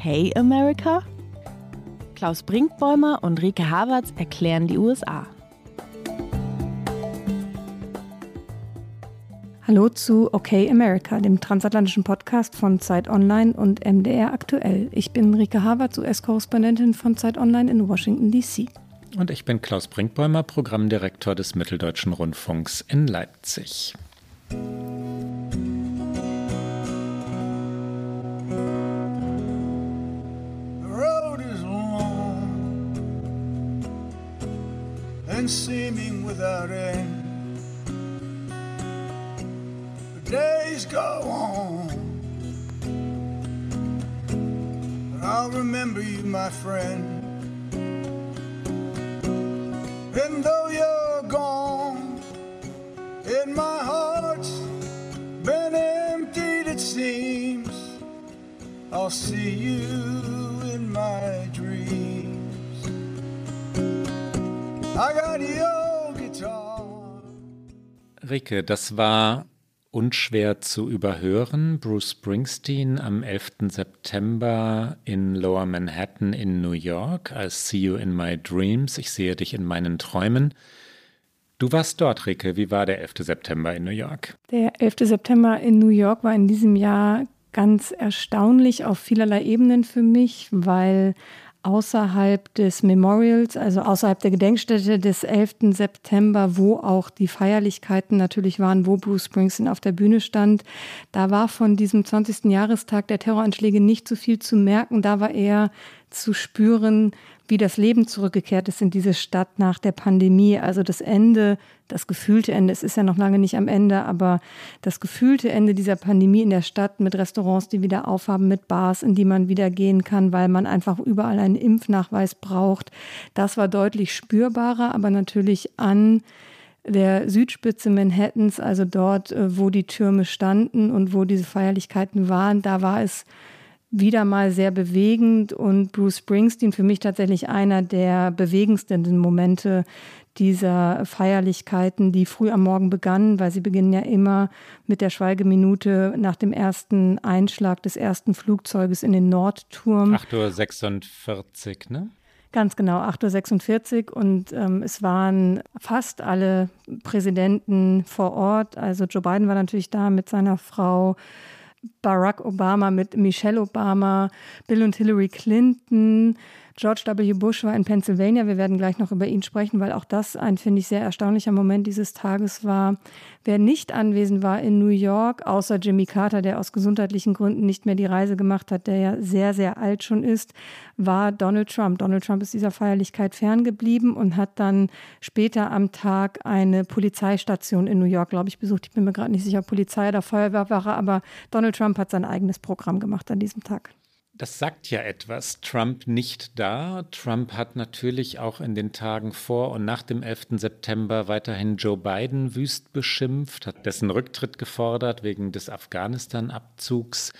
Okay America? Klaus Brinkbäumer und Rike Havertz erklären die USA. Hallo zu Okay America, dem transatlantischen Podcast von Zeit Online und MDR aktuell. Ich bin Rike Havertz, US-Korrespondentin von Zeit Online in Washington, D.C. Und ich bin Klaus Brinkbäumer, Programmdirektor des Mitteldeutschen Rundfunks in Leipzig. And seeming without end. The days go on. but I'll remember you, my friend. And though you're gone, and my heart's been emptied, it seems, I'll see you in my dreams. Rike, das war unschwer zu überhören. Bruce Springsteen am 11. September in Lower Manhattan in New York I See You in My Dreams. Ich sehe dich in meinen Träumen. Du warst dort, Rike. Wie war der 11. September in New York? Der 11. September in New York war in diesem Jahr ganz erstaunlich auf vielerlei Ebenen für mich, weil außerhalb des Memorials, also außerhalb der Gedenkstätte des 11. September, wo auch die Feierlichkeiten natürlich waren, wo Bruce Springsteen auf der Bühne stand. Da war von diesem 20. Jahrestag der Terroranschläge nicht so viel zu merken. Da war eher zu spüren, wie das Leben zurückgekehrt ist in diese Stadt nach der Pandemie. Also das Ende, das gefühlte Ende, es ist ja noch lange nicht am Ende, aber das gefühlte Ende dieser Pandemie in der Stadt mit Restaurants, die wieder aufhaben, mit Bars, in die man wieder gehen kann, weil man einfach überall einen Impfnachweis braucht. Das war deutlich spürbarer, aber natürlich an der Südspitze Manhattans, also dort, äh, wo die Türme standen und wo diese Feierlichkeiten waren, da war es wieder mal sehr bewegend und Bruce Springsteen für mich tatsächlich einer der bewegendsten Momente dieser Feierlichkeiten, die früh am Morgen begannen, weil sie beginnen ja immer mit der Schweigeminute nach dem ersten Einschlag des ersten Flugzeuges in den Nordturm. 8.46 Uhr, ne? Ganz genau, 8.46 Uhr. Und ähm, es waren fast alle Präsidenten vor Ort. Also Joe Biden war natürlich da mit seiner Frau. Barack Obama mit Michelle Obama, Bill und Hillary Clinton, George W. Bush war in Pennsylvania. Wir werden gleich noch über ihn sprechen, weil auch das ein, finde ich, sehr erstaunlicher Moment dieses Tages war. Wer nicht anwesend war in New York, außer Jimmy Carter, der aus gesundheitlichen Gründen nicht mehr die Reise gemacht hat, der ja sehr, sehr alt schon ist, war Donald Trump. Donald Trump ist dieser Feierlichkeit ferngeblieben und hat dann später am Tag eine Polizeistation in New York, glaube ich, besucht. Ich bin mir gerade nicht sicher, Polizei oder Feuerwehrwache, aber Donald Trump hat sein eigenes Programm gemacht an diesem Tag. Das sagt ja etwas. Trump nicht da. Trump hat natürlich auch in den Tagen vor und nach dem 11. September weiterhin Joe Biden wüst beschimpft, hat dessen Rücktritt gefordert wegen des Afghanistan-Abzugs.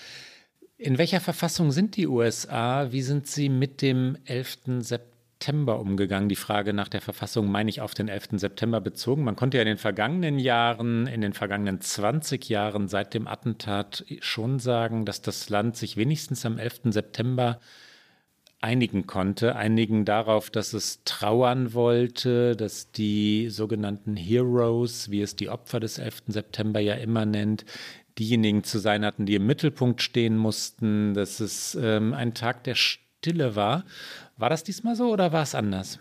In welcher Verfassung sind die USA? Wie sind sie mit dem 11. September? September umgegangen. Die Frage nach der Verfassung meine ich auf den 11. September bezogen. Man konnte ja in den vergangenen Jahren, in den vergangenen 20 Jahren seit dem Attentat schon sagen, dass das Land sich wenigstens am 11. September einigen konnte, einigen darauf, dass es trauern wollte, dass die sogenannten Heroes, wie es die Opfer des 11. September ja immer nennt, diejenigen zu sein hatten, die im Mittelpunkt stehen mussten, dass es ähm, ein Tag der Stille war. War das diesmal so oder war es anders?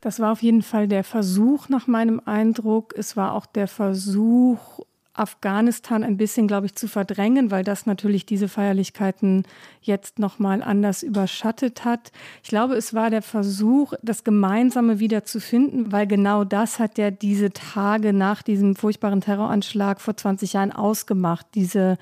Das war auf jeden Fall der Versuch nach meinem Eindruck. Es war auch der Versuch, Afghanistan ein bisschen, glaube ich, zu verdrängen, weil das natürlich diese Feierlichkeiten jetzt noch mal anders überschattet hat. Ich glaube, es war der Versuch, das Gemeinsame wieder zu finden, weil genau das hat ja diese Tage nach diesem furchtbaren Terroranschlag vor 20 Jahren ausgemacht. Diese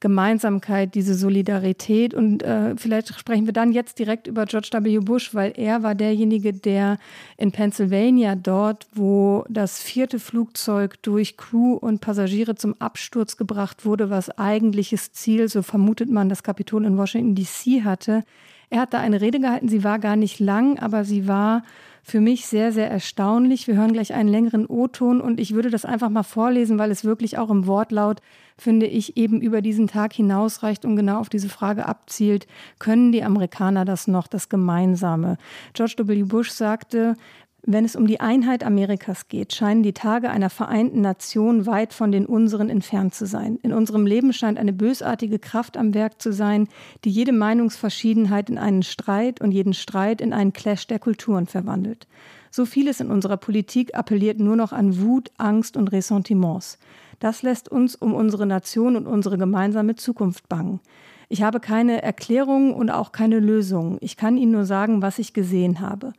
Gemeinsamkeit, diese Solidarität. Und äh, vielleicht sprechen wir dann jetzt direkt über George W. Bush, weil er war derjenige, der in Pennsylvania dort, wo das vierte Flugzeug durch Crew und Passagiere zum Absturz gebracht wurde, was eigentliches Ziel, so vermutet man, das Kapitol in Washington DC hatte. Er hat da eine Rede gehalten, sie war gar nicht lang, aber sie war für mich sehr, sehr erstaunlich. Wir hören gleich einen längeren O-Ton und ich würde das einfach mal vorlesen, weil es wirklich auch im Wortlaut, finde ich, eben über diesen Tag hinausreicht und genau auf diese Frage abzielt, können die Amerikaner das noch, das Gemeinsame? George W. Bush sagte, wenn es um die Einheit Amerikas geht, scheinen die Tage einer vereinten Nation weit von den unseren entfernt zu sein. In unserem Leben scheint eine bösartige Kraft am Werk zu sein, die jede Meinungsverschiedenheit in einen Streit und jeden Streit in einen Clash der Kulturen verwandelt. So vieles in unserer Politik appelliert nur noch an Wut, Angst und Ressentiments. Das lässt uns um unsere Nation und unsere gemeinsame Zukunft bangen. Ich habe keine Erklärungen und auch keine Lösungen. Ich kann Ihnen nur sagen, was ich gesehen habe.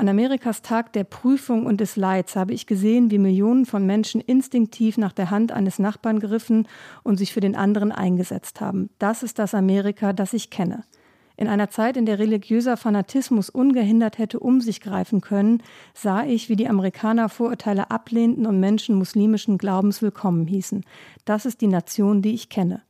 An Amerikas Tag der Prüfung und des Leids habe ich gesehen, wie Millionen von Menschen instinktiv nach der Hand eines Nachbarn griffen und sich für den anderen eingesetzt haben. Das ist das Amerika, das ich kenne. In einer Zeit, in der religiöser Fanatismus ungehindert hätte um sich greifen können, sah ich, wie die Amerikaner Vorurteile ablehnten und Menschen muslimischen Glaubens willkommen hießen. Das ist die Nation, die ich kenne.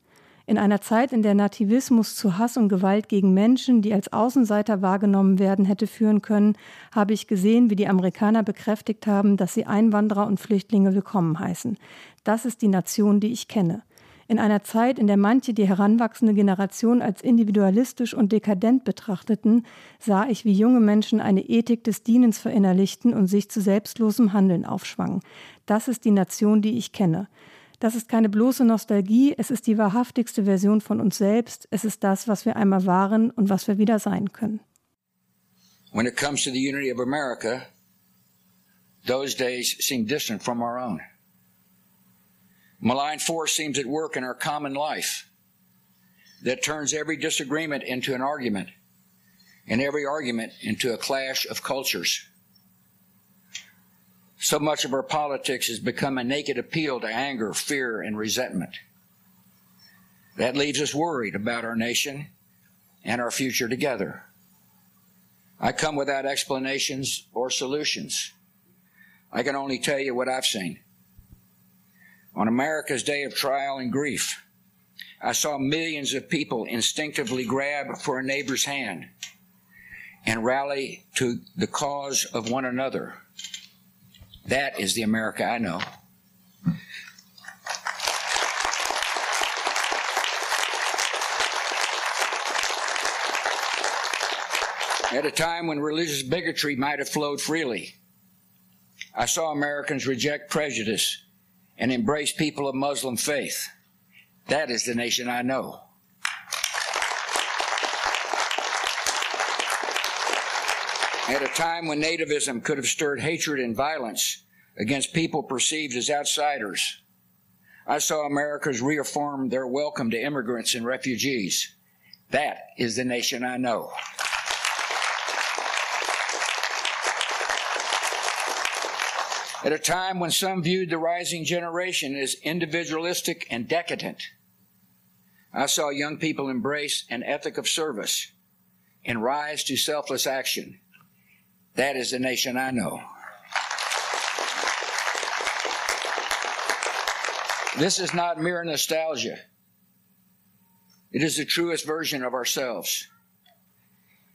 In einer Zeit, in der Nativismus zu Hass und Gewalt gegen Menschen, die als Außenseiter wahrgenommen werden, hätte führen können, habe ich gesehen, wie die Amerikaner bekräftigt haben, dass sie Einwanderer und Flüchtlinge willkommen heißen. Das ist die Nation, die ich kenne. In einer Zeit, in der manche die heranwachsende Generation als individualistisch und dekadent betrachteten, sah ich, wie junge Menschen eine Ethik des Dienens verinnerlichten und sich zu selbstlosem Handeln aufschwangen. Das ist die Nation, die ich kenne. Das ist keine bloße Nostalgie, es ist die wahrhaftigste Version von uns selbst, es ist das, was wir einmal waren und was wir wieder sein können. When it comes to the unity of America, those days seem distant from our own. Malign force seems at work in our common life that turns every disagreement into an argument and every argument into a clash of cultures. So much of our politics has become a naked appeal to anger, fear, and resentment. That leaves us worried about our nation and our future together. I come without explanations or solutions. I can only tell you what I've seen. On America's day of trial and grief, I saw millions of people instinctively grab for a neighbor's hand and rally to the cause of one another That is the America I know. At a time when religious bigotry might have flowed freely, I saw Americans reject prejudice and embrace people of Muslim faith. That is the nation I know. At a time when nativism could have stirred hatred and violence against people perceived as outsiders, I saw Americans reaffirm their welcome to immigrants and refugees. That is the nation I know. At a time when some viewed the rising generation as individualistic and decadent, I saw young people embrace an ethic of service and rise to selfless action That is the nation I know. This is not mere nostalgia. It is the truest version of ourselves.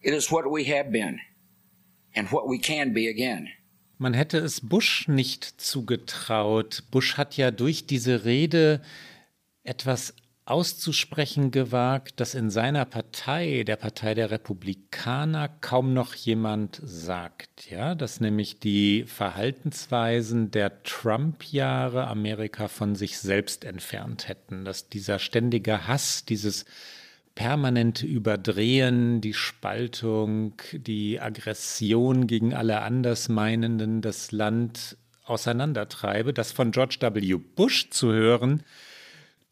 It is what we have been and what we can be again. Man hätte es Bush nicht zugetraut. Bush hat ja durch diese Rede etwas auszusprechen gewagt, dass in seiner Partei, der Partei der Republikaner, kaum noch jemand sagt, ja, dass nämlich die Verhaltensweisen der Trump-Jahre Amerika von sich selbst entfernt hätten, dass dieser ständige Hass, dieses permanente Überdrehen, die Spaltung, die Aggression gegen alle Andersmeinenden das Land auseinandertreibe, das von George W. Bush zu hören,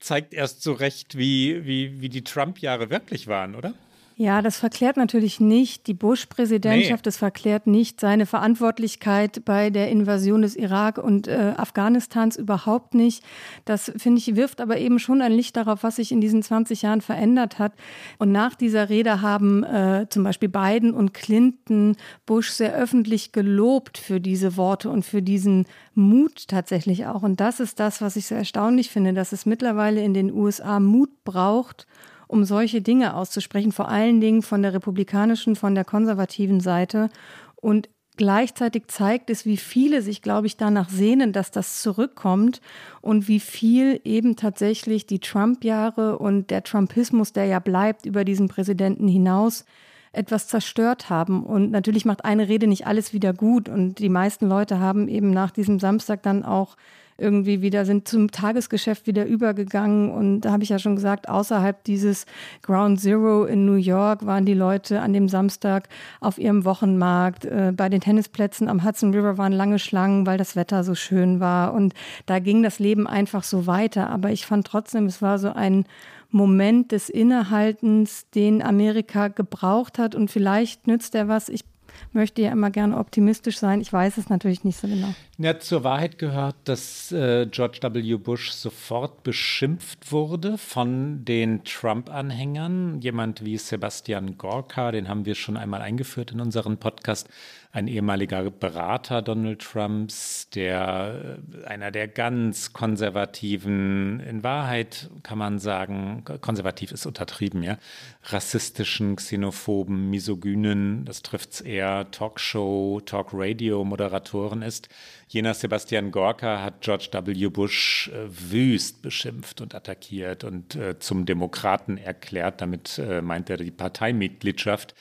zeigt erst so recht, wie, wie, wie die Trump-Jahre wirklich waren, oder? Ja, das verklärt natürlich nicht die Bush-Präsidentschaft, nee. verklärt nicht seine Verantwortlichkeit bei der Invasion des Irak und äh, Afghanistans überhaupt nicht. Das, finde ich, wirft aber eben schon ein Licht darauf, was sich in diesen 20 Jahren verändert hat. Und nach dieser Rede haben äh, zum Beispiel Biden und Clinton Bush sehr öffentlich gelobt für diese Worte und für diesen Mut tatsächlich auch. Und das ist das, was ich so erstaunlich finde, dass es mittlerweile in den USA Mut braucht, um solche Dinge auszusprechen, vor allen Dingen von der republikanischen, von der konservativen Seite. Und gleichzeitig zeigt es, wie viele sich, glaube ich, danach sehnen, dass das zurückkommt und wie viel eben tatsächlich die Trump-Jahre und der Trumpismus, der ja bleibt über diesen Präsidenten hinaus, etwas zerstört haben. Und natürlich macht eine Rede nicht alles wieder gut. Und die meisten Leute haben eben nach diesem Samstag dann auch irgendwie wieder, sind zum Tagesgeschäft wieder übergegangen. Und da habe ich ja schon gesagt, außerhalb dieses Ground Zero in New York waren die Leute an dem Samstag auf ihrem Wochenmarkt. Äh, bei den Tennisplätzen am Hudson River waren lange Schlangen, weil das Wetter so schön war. Und da ging das Leben einfach so weiter. Aber ich fand trotzdem, es war so ein Moment des Innehaltens, den Amerika gebraucht hat. Und vielleicht nützt er was. Ich möchte ja immer gerne optimistisch sein. Ich weiß es natürlich nicht so genau. Ja, zur Wahrheit gehört, dass äh, George W. Bush sofort beschimpft wurde von den Trump-Anhängern. Jemand wie Sebastian Gorka, den haben wir schon einmal eingeführt in unseren Podcast, ein ehemaliger Berater Donald Trumps, der äh, einer der ganz konservativen, in Wahrheit kann man sagen, konservativ ist untertrieben, ja, rassistischen, xenophoben, misogynen, das trifft's eher, Talkshow, Talk-Radio-Moderatoren ist. Jener Sebastian Gorka hat George W. Bush äh, wüst beschimpft und attackiert und äh, zum Demokraten erklärt. Damit meint er die Parteimitgliedschaft.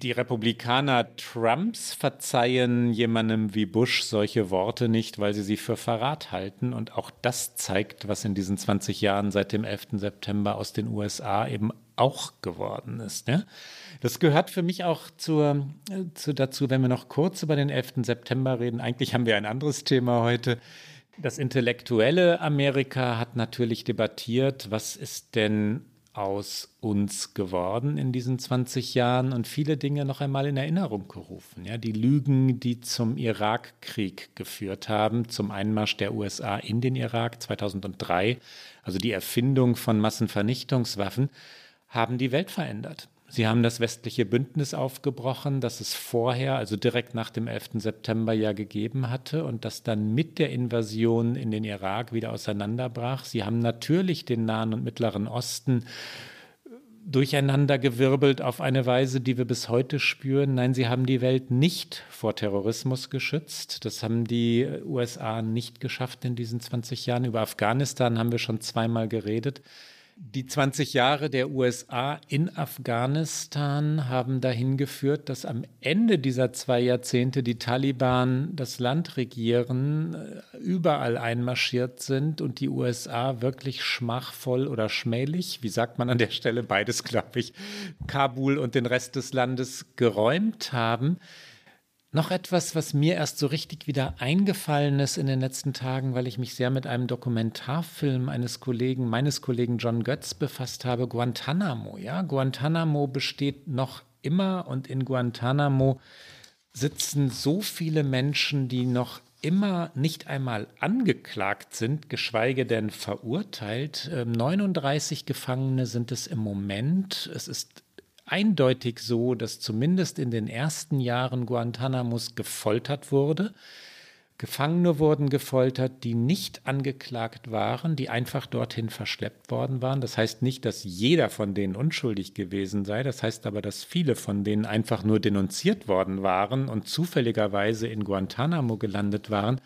Die Republikaner Trumps verzeihen jemandem wie Bush solche Worte nicht, weil sie sie für Verrat halten. Und auch das zeigt, was in diesen 20 Jahren seit dem 11. September aus den USA eben auch geworden ist. Ne? Das gehört für mich auch zur, zu, dazu, wenn wir noch kurz über den 11. September reden. Eigentlich haben wir ein anderes Thema heute. Das intellektuelle Amerika hat natürlich debattiert, was ist denn aus uns geworden in diesen 20 Jahren und viele Dinge noch einmal in Erinnerung gerufen. Ja, die Lügen, die zum Irakkrieg geführt haben, zum Einmarsch der USA in den Irak 2003, also die Erfindung von Massenvernichtungswaffen, haben die Welt verändert. Sie haben das westliche Bündnis aufgebrochen, das es vorher, also direkt nach dem 11. September ja gegeben hatte und das dann mit der Invasion in den Irak wieder auseinanderbrach. Sie haben natürlich den Nahen und Mittleren Osten durcheinandergewirbelt auf eine Weise, die wir bis heute spüren. Nein, sie haben die Welt nicht vor Terrorismus geschützt. Das haben die USA nicht geschafft in diesen 20 Jahren. Über Afghanistan haben wir schon zweimal geredet. Die 20 Jahre der USA in Afghanistan haben dahin geführt, dass am Ende dieser zwei Jahrzehnte die Taliban das Land regieren, äh, überall einmarschiert sind und die USA wirklich schmachvoll oder schmählich, wie sagt man an der Stelle, beides glaube ich, Kabul und den Rest des Landes geräumt haben. Noch etwas, was mir erst so richtig wieder eingefallen ist in den letzten Tagen, weil ich mich sehr mit einem Dokumentarfilm eines Kollegen, meines Kollegen John Götz befasst habe, Guantanamo. Ja, Guantanamo besteht noch immer und in Guantanamo sitzen so viele Menschen, die noch immer nicht einmal angeklagt sind, geschweige denn verurteilt. 39 ähm, Gefangene sind es im Moment. Es ist eindeutig so, dass zumindest in den ersten Jahren Guantanamos gefoltert wurde. Gefangene wurden gefoltert, die nicht angeklagt waren, die einfach dorthin verschleppt worden waren. Das heißt nicht, dass jeder von denen unschuldig gewesen sei. Das heißt aber, dass viele von denen einfach nur denunziert worden waren und zufälligerweise in Guantanamo gelandet waren.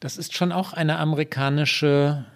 Das ist schon auch eine amerikanische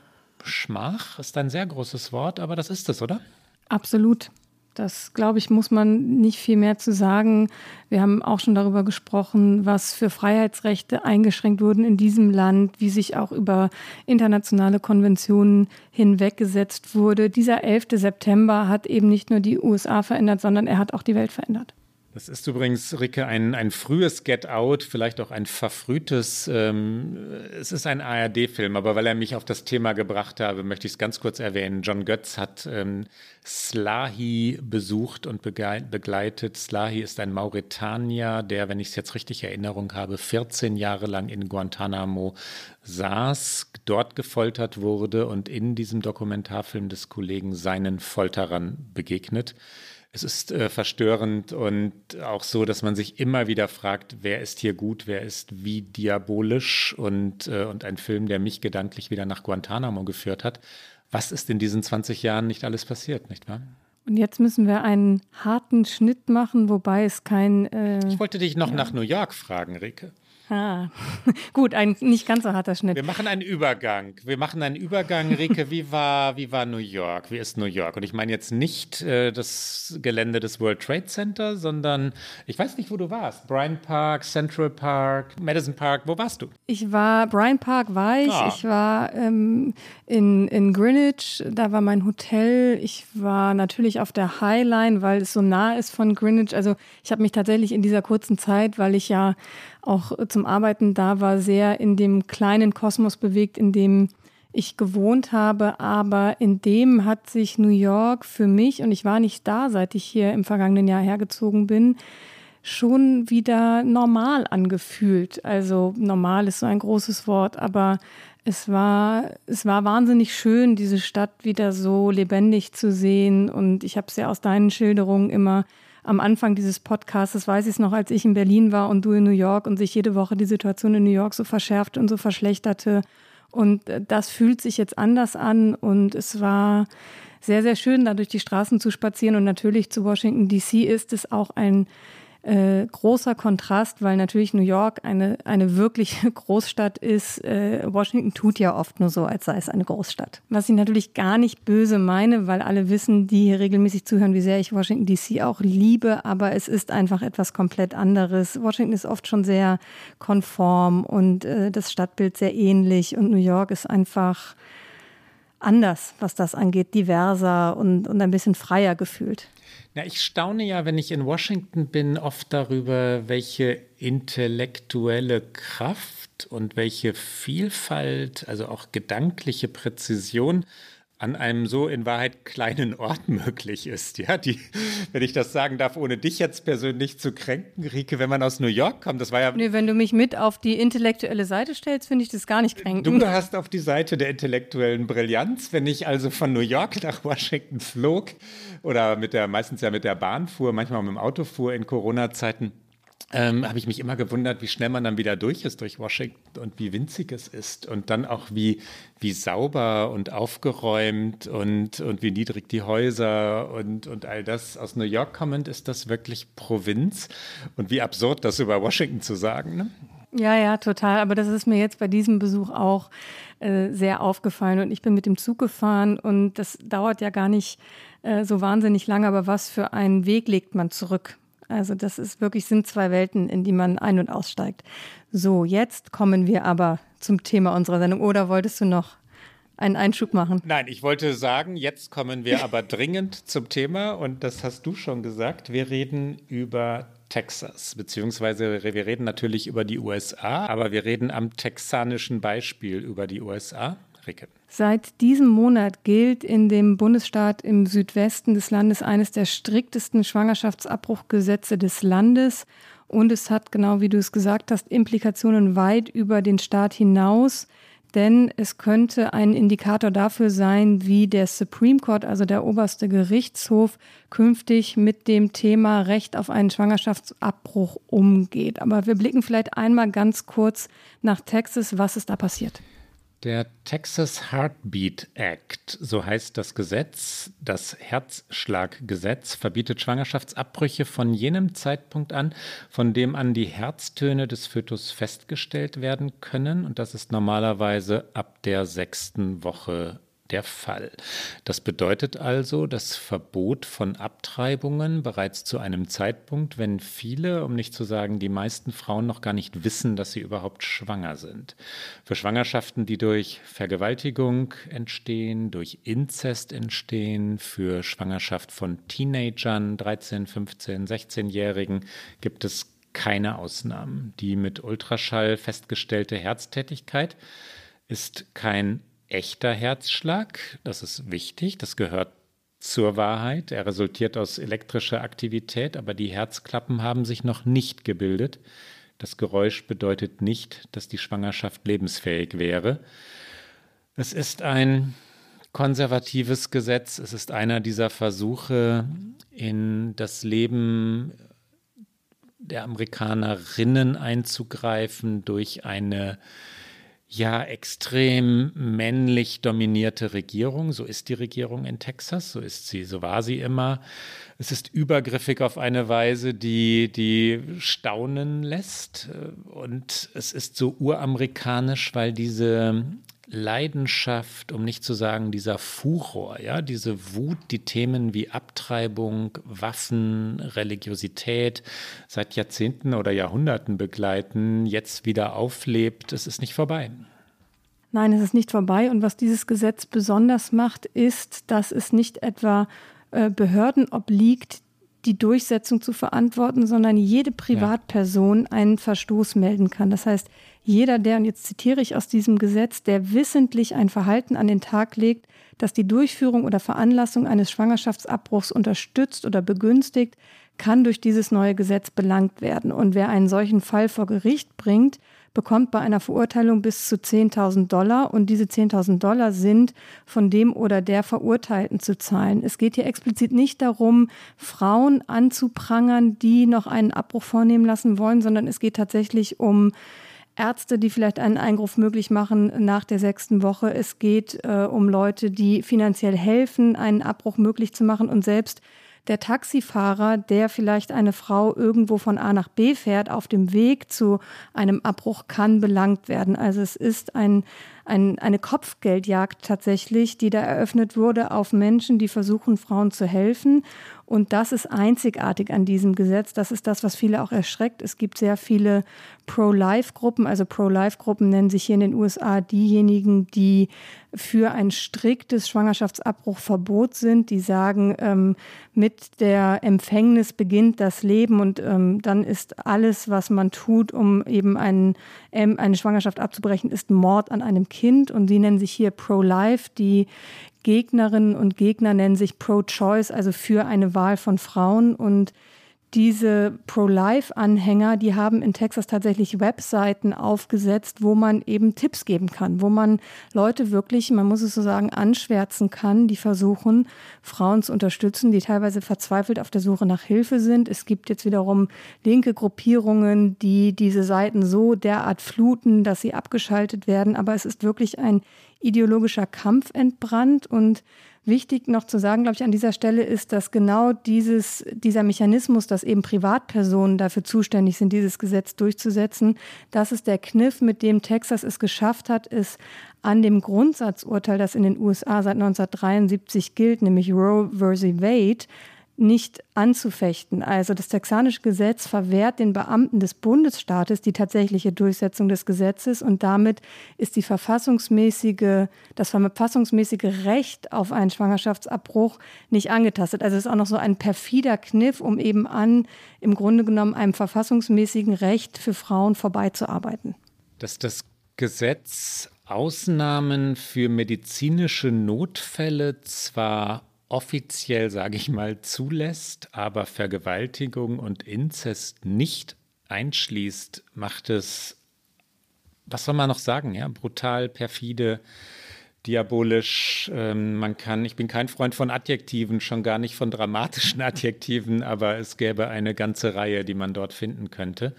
Schmach. Ist ein sehr großes Wort, aber das ist es, oder? Absolut. Das, glaube ich, muss man nicht viel mehr zu sagen. Wir haben auch schon darüber gesprochen, was für Freiheitsrechte eingeschränkt wurden in diesem Land, wie sich auch über internationale Konventionen hinweggesetzt wurde. Dieser 11. September hat eben nicht nur die USA verändert, sondern er hat auch die Welt verändert. Das ist übrigens, Ricke, ein, ein frühes Get Out, vielleicht auch ein verfrühtes. Ähm, es ist ein ARD-Film, aber weil er mich auf das Thema gebracht habe, möchte ich es ganz kurz erwähnen. John Götz hat ähm, Slahi besucht und begleitet. Slahi ist ein Mauretanier, der, wenn ich es jetzt richtig in Erinnerung habe, 14 Jahre lang in Guantanamo saß, dort gefoltert wurde und in diesem Dokumentarfilm des Kollegen seinen Folterern begegnet. Es ist äh, verstörend und auch so, dass man sich immer wieder fragt, wer ist hier gut, wer ist wie diabolisch und, äh, und ein Film, der mich gedanklich wieder nach Guantanamo geführt hat. Was ist in diesen 20 Jahren nicht alles passiert, nicht wahr? Und jetzt müssen wir einen harten Schnitt machen, wobei es kein. Äh, ich wollte dich noch ja. nach New York fragen, Rike. Ah, gut, ein nicht ganz so harter Schnitt. Wir machen einen Übergang. Wir machen einen Übergang, Rike. Wie war, wie war New York? Wie ist New York? Und ich meine jetzt nicht äh, das Gelände des World Trade Center, sondern ich weiß nicht, wo du warst. Bryant Park, Central Park, Madison Park. Wo warst du? Ich war, Bryant Park war ich. Ah. Ich war ähm, in, in Greenwich. Da war mein Hotel. Ich war natürlich auf der High Line, weil es so nah ist von Greenwich. Also ich habe mich tatsächlich in dieser kurzen Zeit, weil ich ja auch zum Arbeiten da war, sehr in dem kleinen Kosmos bewegt, in dem ich gewohnt habe. Aber in dem hat sich New York für mich, und ich war nicht da, seit ich hier im vergangenen Jahr hergezogen bin, schon wieder normal angefühlt. Also normal ist so ein großes Wort, aber es war, es war wahnsinnig schön, diese Stadt wieder so lebendig zu sehen. Und ich habe es ja aus deinen Schilderungen immer am Anfang dieses Podcasts, weiß ich es noch, als ich in Berlin war und du in New York und sich jede Woche die Situation in New York so verschärft und so verschlechterte. Und äh, das fühlt sich jetzt anders an und es war sehr, sehr schön, da durch die Straßen zu spazieren. Und natürlich zu Washington DC ist es auch ein äh, großer Kontrast, weil natürlich New York eine, eine wirkliche Großstadt ist. Äh, Washington tut ja oft nur so, als sei es eine Großstadt. Was ich natürlich gar nicht böse meine, weil alle wissen, die hier regelmäßig zuhören, wie sehr ich Washington DC auch liebe, aber es ist einfach etwas komplett anderes. Washington ist oft schon sehr konform und äh, das Stadtbild sehr ähnlich und New York ist einfach anders, was das angeht, diverser und, und ein bisschen freier gefühlt. Ja, ich staune ja, wenn ich in Washington bin, oft darüber, welche intellektuelle Kraft und welche Vielfalt, also auch gedankliche Präzision an einem so in Wahrheit kleinen Ort möglich ist. Ja, die, wenn ich das sagen darf, ohne dich jetzt persönlich zu kränken, Rike, wenn man aus New York kommt, das war ja. Nee, wenn du mich mit auf die intellektuelle Seite stellst, finde ich das gar nicht kränken. Du hast auf die Seite der intellektuellen Brillanz. Wenn ich also von New York nach Washington flog oder mit der, meistens ja mit der Bahn fuhr, manchmal mit dem Auto fuhr in Corona-Zeiten, ähm, habe ich mich immer gewundert, wie schnell man dann wieder durch ist durch Washington und wie winzig es ist und dann auch wie, wie sauber und aufgeräumt und, und wie niedrig die Häuser und, und all das. Aus New York kommend ist das wirklich Provinz und wie absurd, das über Washington zu sagen. Ne? Ja, ja, total. Aber das ist mir jetzt bei diesem Besuch auch äh, sehr aufgefallen. Und ich bin mit dem Zug gefahren und das dauert ja gar nicht äh, so wahnsinnig lange. Aber was für einen Weg legt man zurück? Also das ist wirklich, sind zwei Welten, in die man ein- und aussteigt. So, jetzt kommen wir aber zum Thema unserer Sendung. Oder wolltest du noch einen Einschub machen? Nein, ich wollte sagen, jetzt kommen wir aber dringend zum Thema und das hast du schon gesagt. Wir reden über Texas, beziehungsweise wir reden natürlich über die USA, aber wir reden am texanischen Beispiel über die USA. Ricke. Seit diesem Monat gilt in dem Bundesstaat im Südwesten des Landes eines der striktesten Schwangerschaftsabbruchgesetze des Landes. Und es hat, genau wie du es gesagt hast, Implikationen weit über den Staat hinaus. Denn es könnte ein Indikator dafür sein, wie der Supreme Court, also der oberste Gerichtshof, künftig mit dem Thema Recht auf einen Schwangerschaftsabbruch umgeht. Aber wir blicken vielleicht einmal ganz kurz nach Texas. Was ist da passiert? Der Texas Heartbeat Act, so heißt das Gesetz, das Herzschlaggesetz, verbietet Schwangerschaftsabbrüche von jenem Zeitpunkt an, von dem an die Herztöne des Fötus festgestellt werden können. Und das ist normalerweise ab der sechsten Woche der Fall. Das bedeutet also das Verbot von Abtreibungen bereits zu einem Zeitpunkt, wenn viele, um nicht zu sagen die meisten Frauen noch gar nicht wissen, dass sie überhaupt schwanger sind. Für Schwangerschaften, die durch Vergewaltigung entstehen, durch Inzest entstehen, für Schwangerschaft von Teenagern, 13, 15, 16-Jährigen, gibt es keine Ausnahmen. Die mit Ultraschall festgestellte Herztätigkeit ist kein echter Herzschlag. Das ist wichtig. Das gehört zur Wahrheit. Er resultiert aus elektrischer Aktivität, aber die Herzklappen haben sich noch nicht gebildet. Das Geräusch bedeutet nicht, dass die Schwangerschaft lebensfähig wäre. Es ist ein konservatives Gesetz. Es ist einer dieser Versuche, in das Leben der Amerikanerinnen einzugreifen durch eine ja extrem männlich dominierte Regierung. So ist die Regierung in Texas, so ist sie, so war sie immer. Es ist übergriffig auf eine Weise, die, die staunen lässt. Und es ist so uramerikanisch, weil diese Leidenschaft, um nicht zu sagen dieser Furor, ja, diese Wut, die Themen wie Abtreibung, Waffen, Religiosität seit Jahrzehnten oder Jahrhunderten begleiten, jetzt wieder auflebt, es ist nicht vorbei. Nein, es ist nicht vorbei. Und was dieses Gesetz besonders macht, ist, dass es nicht etwa äh, Behörden obliegt, die Durchsetzung zu verantworten, sondern jede Privatperson einen Verstoß melden kann. Das heißt, jeder, der, und jetzt zitiere ich aus diesem Gesetz, der wissentlich ein Verhalten an den Tag legt, das die Durchführung oder Veranlassung eines Schwangerschaftsabbruchs unterstützt oder begünstigt, kann durch dieses neue Gesetz belangt werden. Und wer einen solchen Fall vor Gericht bringt, bekommt bei einer Verurteilung bis zu 10.000 Dollar und diese 10.000 Dollar sind von dem oder der Verurteilten zu zahlen. Es geht hier explizit nicht darum, Frauen anzuprangern, die noch einen Abbruch vornehmen lassen wollen, sondern es geht tatsächlich um Ärzte, die vielleicht einen Eingriff möglich machen nach der sechsten Woche. Es geht äh, um Leute, die finanziell helfen, einen Abbruch möglich zu machen und selbst der Taxifahrer, der vielleicht eine Frau irgendwo von A nach B fährt, auf dem Weg zu einem Abbruch kann belangt werden. Also es ist ein, ein, eine Kopfgeldjagd tatsächlich, die da eröffnet wurde auf Menschen, die versuchen, Frauen zu helfen. Und das ist einzigartig an diesem Gesetz. Das ist das, was viele auch erschreckt. Es gibt sehr viele Pro-Life-Gruppen. Also Pro-Life-Gruppen nennen sich hier in den USA diejenigen, die für ein striktes Schwangerschaftsabbruchverbot sind. Die sagen, ähm, mit der Empfängnis beginnt das Leben und ähm, dann ist alles, was man tut, um eben einen, ähm, eine Schwangerschaft abzubrechen, ist Mord an einem Kind. Und sie nennen sich hier Pro-Life. Die Gegnerinnen und Gegner nennen sich Pro-Choice, also für eine Wahl von Frauen. Und diese Pro-Life-Anhänger, die haben in Texas tatsächlich Webseiten aufgesetzt, wo man eben Tipps geben kann, wo man Leute wirklich, man muss es so sagen, anschwärzen kann, die versuchen, Frauen zu unterstützen, die teilweise verzweifelt auf der Suche nach Hilfe sind. Es gibt jetzt wiederum linke Gruppierungen, die diese Seiten so derart fluten, dass sie abgeschaltet werden. Aber es ist wirklich ein ideologischer Kampf entbrannt und Wichtig noch zu sagen, glaube ich, an dieser Stelle ist, dass genau dieses, dieser Mechanismus, dass eben Privatpersonen dafür zuständig sind, dieses Gesetz durchzusetzen, das ist der Kniff, mit dem Texas es geschafft hat, es an dem Grundsatzurteil, das in den USA seit 1973 gilt, nämlich Roe versus Wade, nicht anzufechten. Also das texanische Gesetz verwehrt den Beamten des Bundesstaates die tatsächliche Durchsetzung des Gesetzes und damit ist die verfassungsmäßige, das verfassungsmäßige Recht auf einen Schwangerschaftsabbruch nicht angetastet. Also es ist auch noch so ein perfider Kniff, um eben an im Grunde genommen einem verfassungsmäßigen Recht für Frauen vorbeizuarbeiten. Dass das Gesetz Ausnahmen für medizinische Notfälle zwar offiziell, sage ich mal, zulässt, aber Vergewaltigung und Inzest nicht einschließt, macht es, was soll man noch sagen, ja, brutal, perfide, diabolisch. Ähm, man kann, ich bin kein Freund von Adjektiven, schon gar nicht von dramatischen Adjektiven, aber es gäbe eine ganze Reihe, die man dort finden könnte.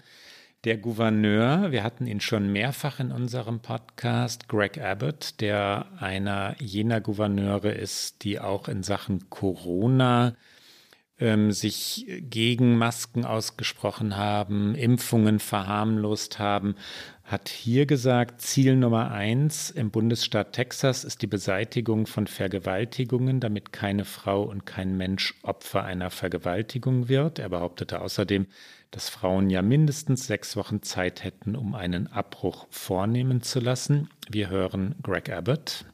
Der Gouverneur, wir hatten ihn schon mehrfach in unserem Podcast, Greg Abbott, der einer jener Gouverneure ist, die auch in Sachen Corona ähm, sich gegen Masken ausgesprochen haben, Impfungen verharmlost haben, hat hier gesagt, Ziel Nummer eins im Bundesstaat Texas ist die Beseitigung von Vergewaltigungen, damit keine Frau und kein Mensch Opfer einer Vergewaltigung wird. Er behauptete außerdem, dass Frauen ja mindestens sechs Wochen Zeit hätten, um einen Abbruch vornehmen zu lassen. Wir hören Greg Abbott.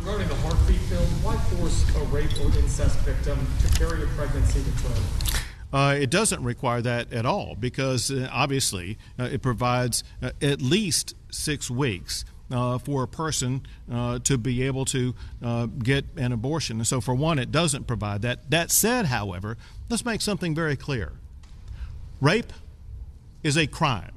Regarding the heartbeat film, why force a rape or incest victim to carry a pregnancy to term? Uh, it doesn't require that at all because uh, obviously uh, it provides uh, at least six weeks uh, for a person uh, to be able to get an abortion. And so, for one, it doesn't provide that. That said, however, let's make something very clear rape is a crime,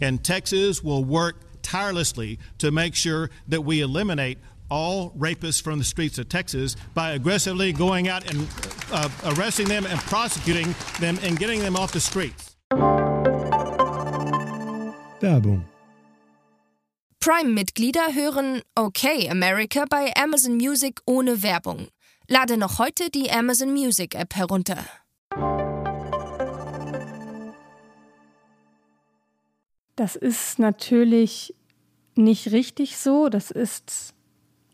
and Texas will work tirelessly to make sure that we eliminate all rapists from the streets of Texas by aggressively going out and uh, arresting them and prosecuting them and getting them off the streets. Werbung Prime-Mitglieder hören Okay America bei Amazon Music ohne Werbung. Lade noch heute die Amazon Music App herunter. Das ist natürlich nicht richtig so. Das ist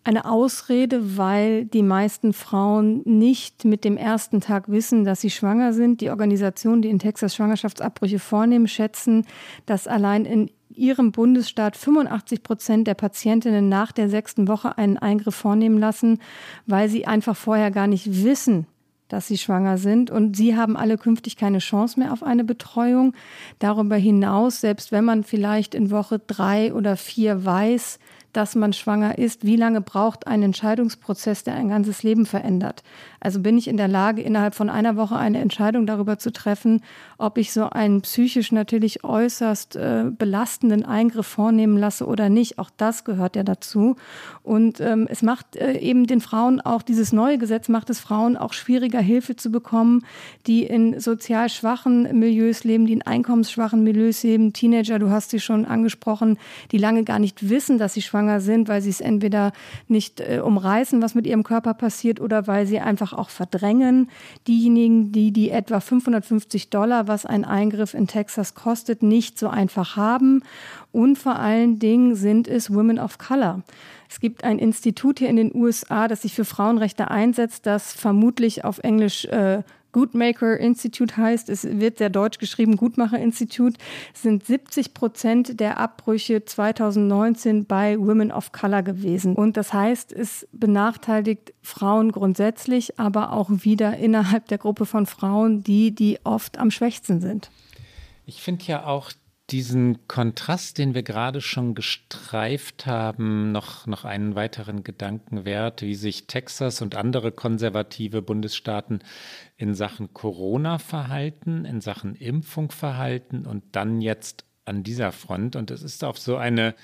eine Ausrede, weil die meisten Frauen nicht mit dem ersten Tag wissen, dass sie schwanger sind. Die Organisationen, die in Texas Schwangerschaftsabbrüche vornehmen, schätzen, dass allein in ihrem Bundesstaat 85 Prozent der Patientinnen nach der sechsten Woche einen Eingriff vornehmen lassen, weil sie einfach vorher gar nicht wissen, dass sie schwanger sind. Und sie haben alle künftig keine Chance mehr auf eine Betreuung. Darüber hinaus, selbst wenn man vielleicht in Woche drei oder vier weiß, dass man schwanger ist, wie lange braucht ein Entscheidungsprozess, der ein ganzes Leben verändert. Also bin ich in der Lage, innerhalb von einer Woche eine Entscheidung darüber zu treffen, ob ich so einen psychisch natürlich äußerst äh, belastenden Eingriff vornehmen lasse oder nicht. Auch das gehört ja dazu. Und ähm, es macht äh, eben den Frauen auch, dieses neue Gesetz macht es Frauen auch schwieriger, Hilfe zu bekommen, die in sozial schwachen Milieus leben, die in einkommensschwachen Milieus leben. Teenager, du hast sie schon angesprochen, die lange gar nicht wissen, dass sie schwanger sind, weil sie es entweder nicht äh, umreißen, was mit ihrem Körper passiert, oder weil sie einfach einfach auch verdrängen. Diejenigen, die die etwa 550 Dollar, was ein Eingriff in Texas kostet, nicht so einfach haben. Und vor allen Dingen sind es Women of Color. Es gibt ein Institut hier in den USA, das sich für Frauenrechte einsetzt, das vermutlich auf Englisch äh, Goodmaker Institute heißt, es wird sehr deutsch geschrieben, Gutmacher Institut, sind 70 Prozent der Abbrüche 2019 bei Women of Color gewesen. Und das heißt, es benachteiligt Frauen grundsätzlich, aber auch wieder innerhalb der Gruppe von Frauen, die, die oft am schwächsten sind. Ich finde ja auch diesen Kontrast, den wir gerade schon gestreift haben, noch, noch einen weiteren Gedanken wert, wie sich Texas und andere konservative Bundesstaaten in Sachen Corona verhalten, in Sachen Impfung verhalten und dann jetzt an dieser Front. Und es ist auf so eine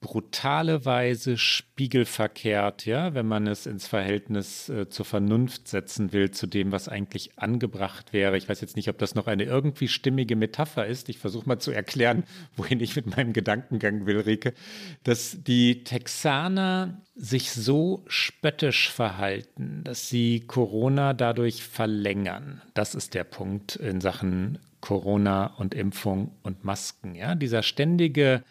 brutale Weise spiegelverkehrt, ja, wenn man es ins Verhältnis äh, zur Vernunft setzen will, zu dem, was eigentlich angebracht wäre. Ich weiß jetzt nicht, ob das noch eine irgendwie stimmige Metapher ist. Ich versuche mal zu erklären, wohin ich mit meinem Gedankengang will, Rike, dass die Texaner sich so spöttisch verhalten, dass sie Corona dadurch verlängern. Das ist der Punkt in Sachen Corona und Impfung und Masken. Ja, dieser ständige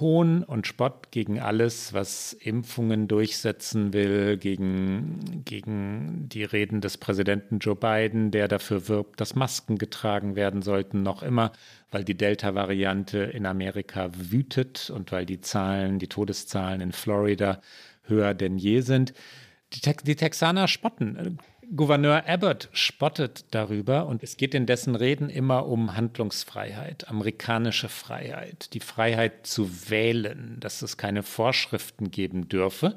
Hohn und Spott gegen alles, was Impfungen durchsetzen will, gegen, gegen die Reden des Präsidenten Joe Biden, der dafür wirbt, dass Masken getragen werden sollten, noch immer, weil die Delta-Variante in Amerika wütet und weil die Zahlen, die Todeszahlen in Florida höher denn je sind. Die, Tex die Texaner spotten. Gouverneur Abbott spottet darüber und es geht in dessen Reden immer um Handlungsfreiheit, amerikanische Freiheit, die Freiheit zu wählen, dass es keine Vorschriften geben dürfe.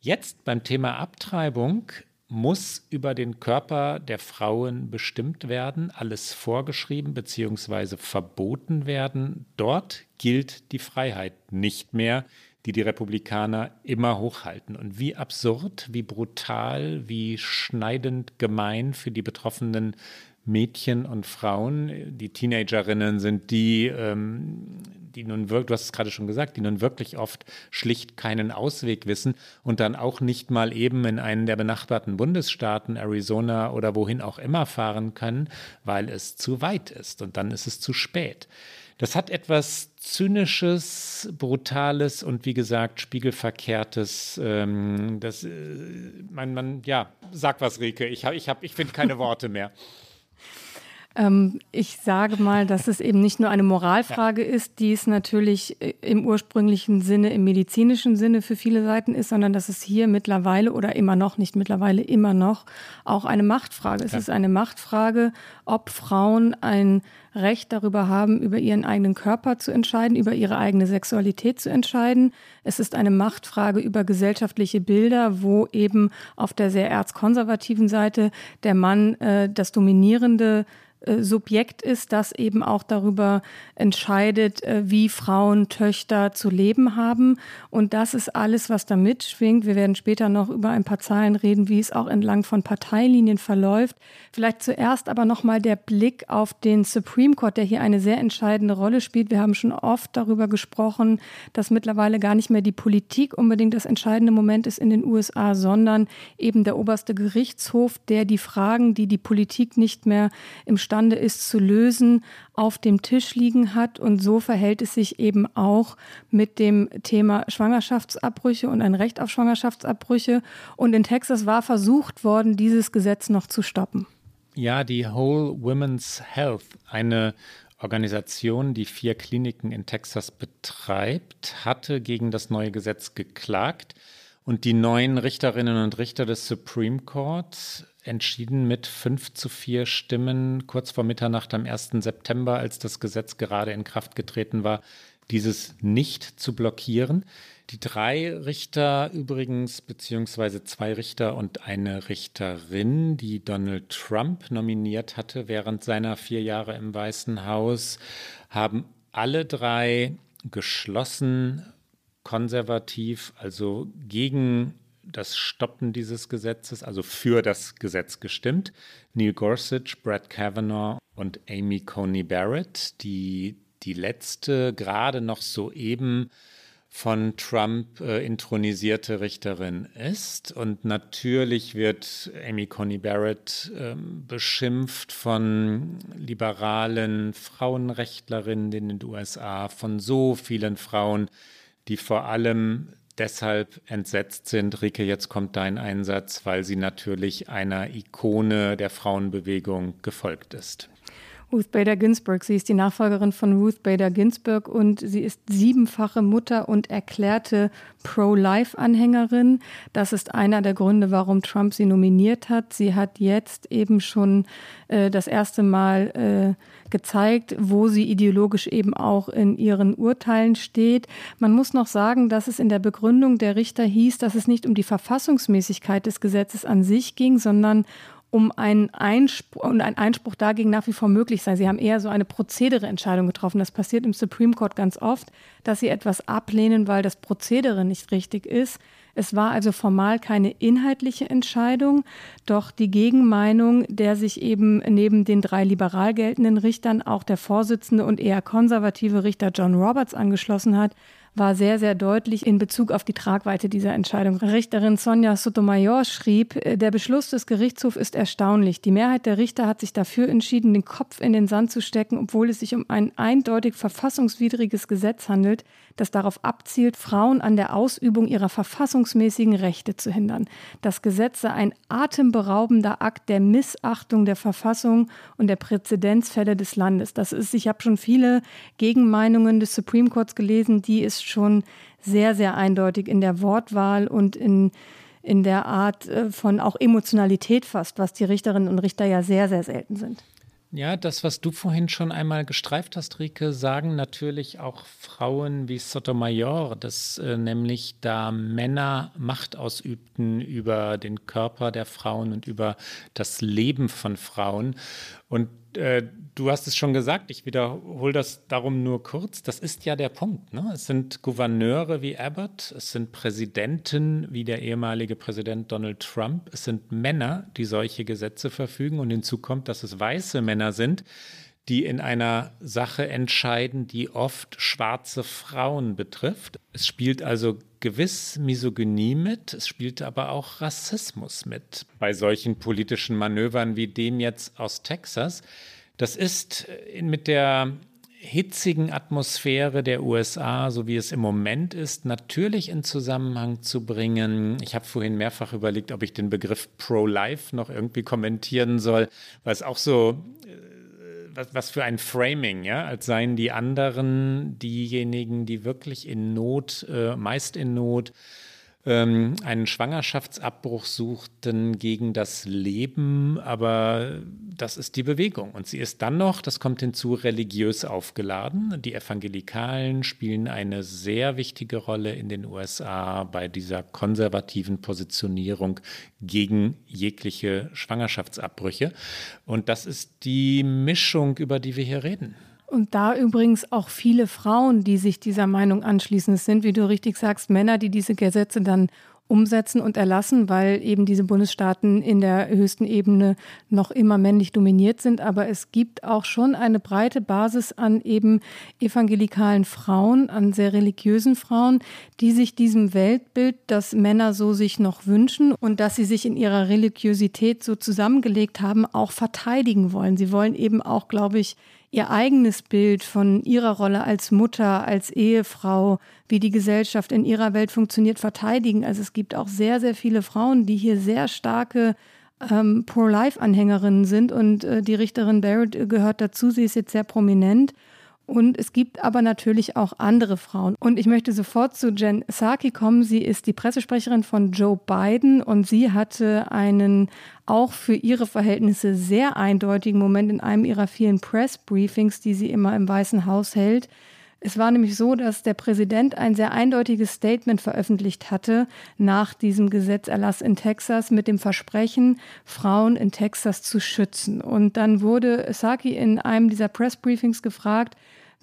Jetzt beim Thema Abtreibung muss über den Körper der Frauen bestimmt werden, alles vorgeschrieben bzw. verboten werden. Dort gilt die Freiheit nicht mehr die die Republikaner immer hochhalten. Und wie absurd, wie brutal, wie schneidend gemein für die betroffenen Mädchen und Frauen, die Teenagerinnen sind die, ähm, die nun wirklich, du hast es gerade schon gesagt, die nun wirklich oft schlicht keinen Ausweg wissen und dann auch nicht mal eben in einen der benachbarten Bundesstaaten, Arizona oder wohin auch immer fahren können, weil es zu weit ist und dann ist es zu spät. Das hat etwas Zynisches, Brutales und wie gesagt Spiegelverkehrtes. Ähm, das, äh, man, man, ja, sag was, Rike. Ich, ich, ich finde keine Worte mehr. Ähm, ich sage mal, dass es eben nicht nur eine Moralfrage ja. ist, die es natürlich äh, im ursprünglichen Sinne, im medizinischen Sinne für viele Seiten ist, sondern dass es hier mittlerweile oder immer noch, nicht mittlerweile, immer noch auch eine Machtfrage. Es ja. ist eine Machtfrage, ob Frauen ein Recht darüber haben, über ihren eigenen Körper zu entscheiden, über ihre eigene Sexualität zu entscheiden. Es ist eine Machtfrage über gesellschaftliche Bilder, wo eben auf der sehr erzkonservativen Seite der Mann äh, das dominierende Subjekt ist, das eben auch darüber entscheidet, äh, wie Frauen, Töchter zu leben haben. Und das ist alles, was da mitschwingt. Wir werden später noch über ein paar Zahlen reden, wie es auch entlang von Parteilinien verläuft. Vielleicht zuerst aber nochmal der Blick auf den Supreme Court, der hier eine sehr entscheidende Rolle spielt. Wir haben schon oft darüber gesprochen, dass mittlerweile gar nicht mehr die Politik unbedingt das entscheidende Moment ist in den USA, sondern eben der oberste Gerichtshof, der die Fragen, die die Politik nicht mehr imstande ist zu lösen, auf dem Tisch liegen hat. Und so verhält es sich eben auch mit dem Thema Schwangerschaftsabbrüche und ein Recht auf Schwangerschaftsabbrüche. Und in Texas war versucht worden, dieses Gesetz noch zu stoppen. Ja, die Whole Women's Health, eine Organisation, die vier Kliniken in Texas betreibt, hatte gegen das neue Gesetz geklagt. Und die neuen Richterinnen und Richter des Supreme Court entschieden mit fünf zu vier Stimmen kurz vor Mitternacht am 1. September, als das Gesetz gerade in Kraft getreten war, dieses nicht zu blockieren. Die drei Richter übrigens, beziehungsweise zwei Richter und eine Richterin, die Donald Trump nominiert hatte während seiner vier Jahre im Weißen Haus, haben alle drei geschlossen konservativ, also gegen das Stoppen dieses Gesetzes, also für das Gesetz gestimmt. Neil Gorsuch, Brett Kavanaugh und Amy Coney Barrett, die die letzte gerade noch soeben von Trump äh, intronisierte Richterin ist. Und natürlich wird Amy Coney Barrett äh, beschimpft von liberalen Frauenrechtlerinnen in den USA, von so vielen Frauen, die vor allem deshalb entsetzt sind. Rike, jetzt kommt dein Einsatz, weil sie natürlich einer Ikone der Frauenbewegung gefolgt ist. Ruth Bader Ginsburg. Sie ist die Nachfolgerin von Ruth Bader Ginsburg und sie ist siebenfache Mutter und erklärte Pro-Life-Anhängerin. Das ist einer der Gründe, warum Trump sie nominiert hat. Sie hat jetzt eben schon äh, das erste Mal äh, gezeigt, wo sie ideologisch eben auch in ihren Urteilen steht. Man muss noch sagen, dass es in der Begründung der Richter hieß, dass es nicht um die Verfassungsmäßigkeit des Gesetzes an sich ging, sondern um einen Einspruch, und ein Einspruch dagegen nach wie vor möglich sei. Sie haben eher so eine Prozedereentscheidung getroffen. Das passiert im Supreme Court ganz oft, dass sie etwas ablehnen, weil das Prozedere nicht richtig ist. Es war also formal keine inhaltliche Entscheidung, doch die Gegenmeinung, der sich eben neben den drei liberal geltenden Richtern auch der Vorsitzende und eher konservative Richter John Roberts angeschlossen hat, war sehr, sehr deutlich in Bezug auf die Tragweite dieser Entscheidung. Richterin Sonja Sotomayor schrieb, äh, der Beschluss des Gerichtshofs ist erstaunlich. Die Mehrheit der Richter hat sich dafür entschieden, den Kopf in den Sand zu stecken, obwohl es sich um ein eindeutig verfassungswidriges Gesetz handelt, das darauf abzielt, Frauen an der Ausübung ihrer verfassungsmäßigen Rechte zu hindern. Das Gesetz sei ein atemberaubender Akt der Missachtung der Verfassung und der Präzedenzfälle des Landes. Das ist, ich habe schon viele Gegenmeinungen des Supreme Courts gelesen, die es schon sehr, sehr eindeutig in der Wortwahl und in, in der Art äh, von auch Emotionalität fast, was die Richterinnen und Richter ja sehr, sehr selten sind. Ja, das, was du vorhin schon einmal gestreift hast, Rike, sagen natürlich auch Frauen wie Sotomayor, dass äh, nämlich da Männer Macht ausübten über den Körper der Frauen und über das Leben von Frauen. Und äh, du hast es schon gesagt, ich wiederhole das darum nur kurz. Das ist ja der Punkt. Ne? Es sind Gouverneure wie Abbott, es sind Präsidenten wie der ehemalige Präsident Donald Trump, es sind Männer, die solche Gesetze verfügen und hinzu kommt, dass es weiße Männer sind, die in einer Sache entscheiden, die oft schwarze Frauen betrifft. Es spielt also gewiss Misogynie mit, es spielt aber auch Rassismus mit bei solchen politischen Manövern wie dem jetzt aus Texas. Das ist äh, mit der hitzigen Atmosphäre der USA, so wie es im Moment ist, natürlich in Zusammenhang zu bringen. Ich habe vorhin mehrfach überlegt, ob ich den Begriff Pro-Life noch irgendwie kommentieren soll, weil es auch so was, was für ein Framing, ja, als seien die anderen diejenigen, die wirklich in Not, äh, meist in Not, ähm, einen Schwangerschaftsabbruch suchten gegen das Leben, aber das ist die Bewegung. Und sie ist dann noch, das kommt hinzu, religiös aufgeladen. Die Evangelikalen spielen eine sehr wichtige Rolle in den USA bei dieser konservativen Positionierung gegen jegliche Schwangerschaftsabbrüche. Und das ist die Mischung, über die wir hier reden. Und da übrigens auch viele Frauen, die sich dieser Meinung anschließen. Es sind, wie du richtig sagst, Männer, die diese Gesetze dann umsetzen und erlassen, weil eben diese Bundesstaaten in der höchsten Ebene noch immer männlich dominiert sind. Aber es gibt auch schon eine breite Basis an eben evangelikalen Frauen, an sehr religiösen Frauen, die sich diesem Weltbild, das Männer so sich noch wünschen und dass sie sich in ihrer Religiosität so zusammengelegt haben, auch verteidigen wollen. Sie wollen eben auch, glaube ich, ihr eigenes Bild von ihrer Rolle als Mutter, als Ehefrau, wie die Gesellschaft in ihrer Welt funktioniert, verteidigen. Also es gibt auch sehr, sehr viele Frauen, die hier sehr starke ähm, Pro-Life-Anhängerinnen sind und äh, die Richterin Barrett gehört dazu. Sie ist jetzt sehr prominent. Und es gibt aber natürlich auch andere Frauen. Und ich möchte sofort zu Jen Psaki kommen. Sie ist die Pressesprecherin von Joe Biden und sie hatte einen auch für ihre Verhältnisse sehr eindeutigen Moment in einem ihrer vielen Press-Briefings, die sie immer im Weißen Haus hält. Es war nämlich so, dass der Präsident ein sehr eindeutiges Statement veröffentlicht hatte nach diesem Gesetzerlass in Texas mit dem Versprechen, Frauen in Texas zu schützen. Und dann wurde Saki in einem dieser Pressbriefings gefragt,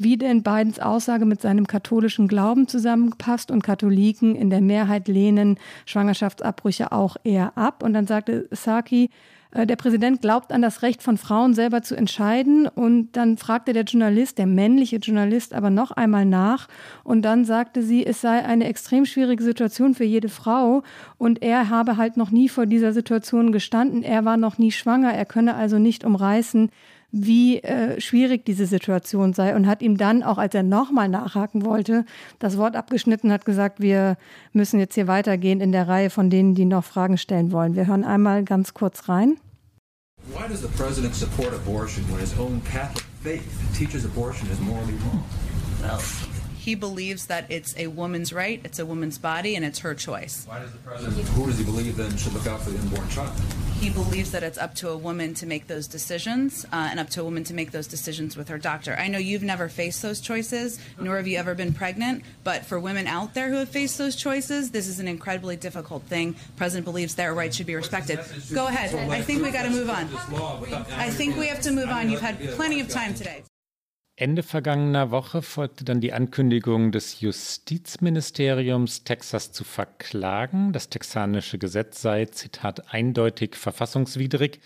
wie denn Bidens Aussage mit seinem katholischen Glauben zusammenpasst und Katholiken in der Mehrheit lehnen Schwangerschaftsabbrüche auch eher ab. Und dann sagte Saki, äh, der Präsident glaubt an das Recht von Frauen selber zu entscheiden. Und dann fragte der Journalist, der männliche Journalist, aber noch einmal nach. Und dann sagte sie, es sei eine extrem schwierige Situation für jede Frau. Und er habe halt noch nie vor dieser Situation gestanden. Er war noch nie schwanger. Er könne also nicht umreißen, wie äh, schwierig diese Situation sei und hat ihm dann, auch als er nochmal nachhaken wollte, das Wort abgeschnitten, hat gesagt, wir müssen jetzt hier weitergehen in der Reihe von denen, die noch Fragen stellen wollen. Wir hören einmal ganz kurz rein. Why does the president support abortion when his own Catholic faith teaches abortion is morally wrong? Well, he believes that it's a woman's right, it's a woman's body, and it's her choice. Why does the president, who does he believe then should look out for the unborn child? He believes that it's up to a woman to make those decisions uh, and up to a woman to make those decisions with her doctor. I know you've never faced those choices, nor have you ever been pregnant, but for women out there who have faced those choices, this is an incredibly difficult thing. The president believes their rights should be respected. Go ahead. I think we got to move on. I think we have to move on. You've had plenty of time today. Ende vergangener Woche folgte dann die Ankündigung des Justizministeriums, Texas zu verklagen. Das texanische Gesetz sei, Zitat, eindeutig verfassungswidrig.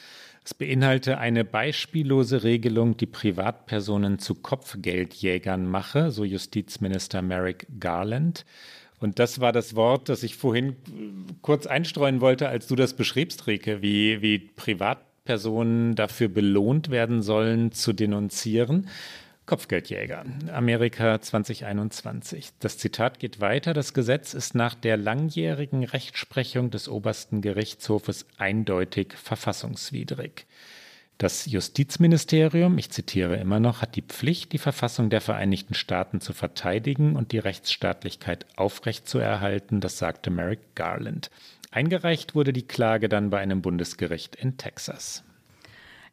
Es beinhalte eine beispiellose Regelung, die Privatpersonen zu Kopfgeldjägern mache, so Justizminister Merrick Garland. Und das war das Wort, das ich vorhin kurz einstreuen wollte, als du das beschriebst, Rike, wie, wie Privatpersonen dafür belohnt werden sollen, zu denunzieren. Kopfgeldjäger, Amerika 2021. Das Zitat geht weiter. Das Gesetz ist nach der langjährigen Rechtsprechung des obersten Gerichtshofes eindeutig verfassungswidrig. Das Justizministerium, ich zitiere immer noch, hat die Pflicht, die Verfassung der Vereinigten Staaten zu verteidigen und die Rechtsstaatlichkeit aufrechtzuerhalten, das sagte Merrick Garland. Eingereicht wurde die Klage dann bei einem Bundesgericht in Texas.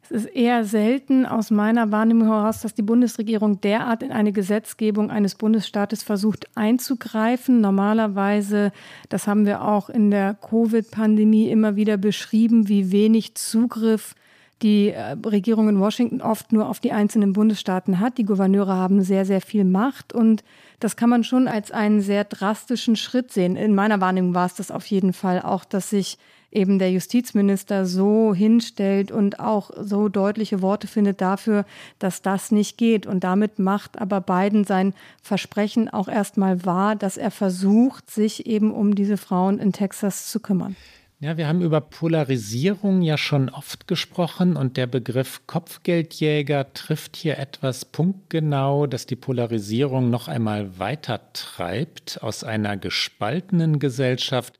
Es ist eher selten aus meiner Wahrnehmung heraus, dass die Bundesregierung derart in eine Gesetzgebung eines Bundesstaates versucht einzugreifen. Normalerweise, das haben wir auch in der Covid-Pandemie immer wieder beschrieben, wie wenig Zugriff die äh, Regierung in Washington oft nur auf die einzelnen Bundesstaaten hat. Die Gouverneure haben sehr, sehr viel Macht und das kann man schon als einen sehr drastischen Schritt sehen. In meiner Wahrnehmung war es das auf jeden Fall auch, dass sich eben der Justizminister so hinstellt und auch so deutliche Worte findet dafür, dass das nicht geht. Und damit macht aber Biden sein Versprechen auch erstmal wahr, dass er versucht, sich eben um diese Frauen in Texas zu kümmern. Ja, wir haben über Polarisierung ja schon oft gesprochen und der Begriff Kopfgeldjäger trifft hier etwas punktgenau, dass die Polarisierung noch einmal weiter treibt aus einer gespaltenen Gesellschaft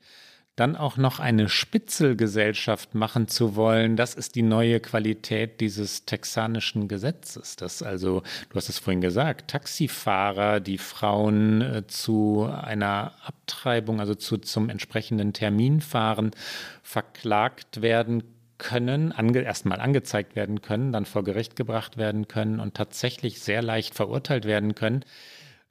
dann auch noch eine Spitzelgesellschaft machen zu wollen, das ist die neue Qualität dieses texanischen Gesetzes. Das also, du hast es vorhin gesagt, Taxifahrer, die Frauen äh, zu einer Abtreibung, also zu, zum entsprechenden Termin fahren, verklagt werden können, ange, erstmal angezeigt werden können, dann vor Gericht gebracht werden können und tatsächlich sehr leicht verurteilt werden können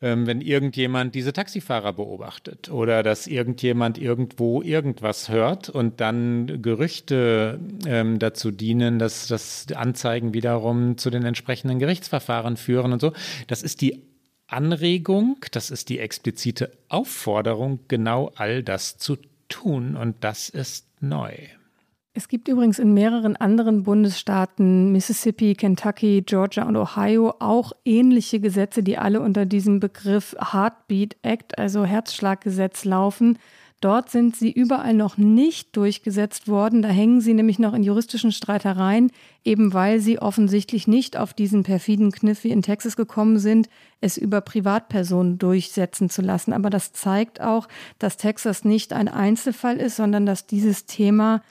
ähm, wenn irgendjemand diese Taxifahrer beobachtet oder dass irgendjemand irgendwo irgendwas hört und dann Gerüchte ähm, dazu dienen, dass das Anzeigen wiederum zu den entsprechenden Gerichtsverfahren führen und so. Das ist die Anregung, das ist die explizite Aufforderung, genau all das zu tun und das ist neu. Es gibt übrigens in mehreren anderen Bundesstaaten, Mississippi, Kentucky, Georgia und Ohio, auch ähnliche Gesetze, die alle unter diesem Begriff Heartbeat Act, also Herzschlaggesetz, laufen. Dort sind sie überall noch nicht durchgesetzt worden. Da hängen sie nämlich noch in juristischen Streitereien, eben weil sie offensichtlich nicht auf diesen perfiden Kniff wie in Texas gekommen sind, es über Privatpersonen durchsetzen zu lassen. Aber das zeigt auch, dass Texas nicht ein Einzelfall ist, sondern dass dieses Thema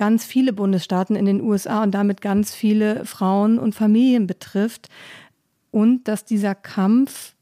ganz viele Bundesstaaten in den USA und damit ganz viele Frauen und Familien betrifft. Und dass dieser Kampf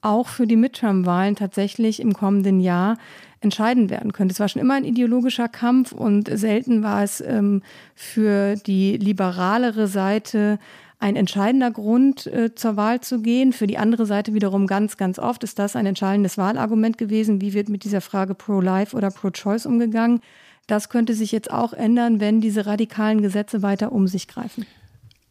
auch für die Midterm-Wahlen tatsächlich im kommenden Jahr entscheidend werden könnte. Es war schon immer ein ideologischer Kampf und selten war es ähm, für die liberalere Seite ein entscheidender Grund, äh, zur Wahl zu gehen. Für die andere Seite wiederum ganz, ganz oft ist das ein entscheidendes Wahlargument gewesen. Wie wird mit dieser Frage pro-life oder pro-choice umgegangen? Das könnte sich jetzt auch ändern, wenn diese radikalen Gesetze weiter um sich greifen.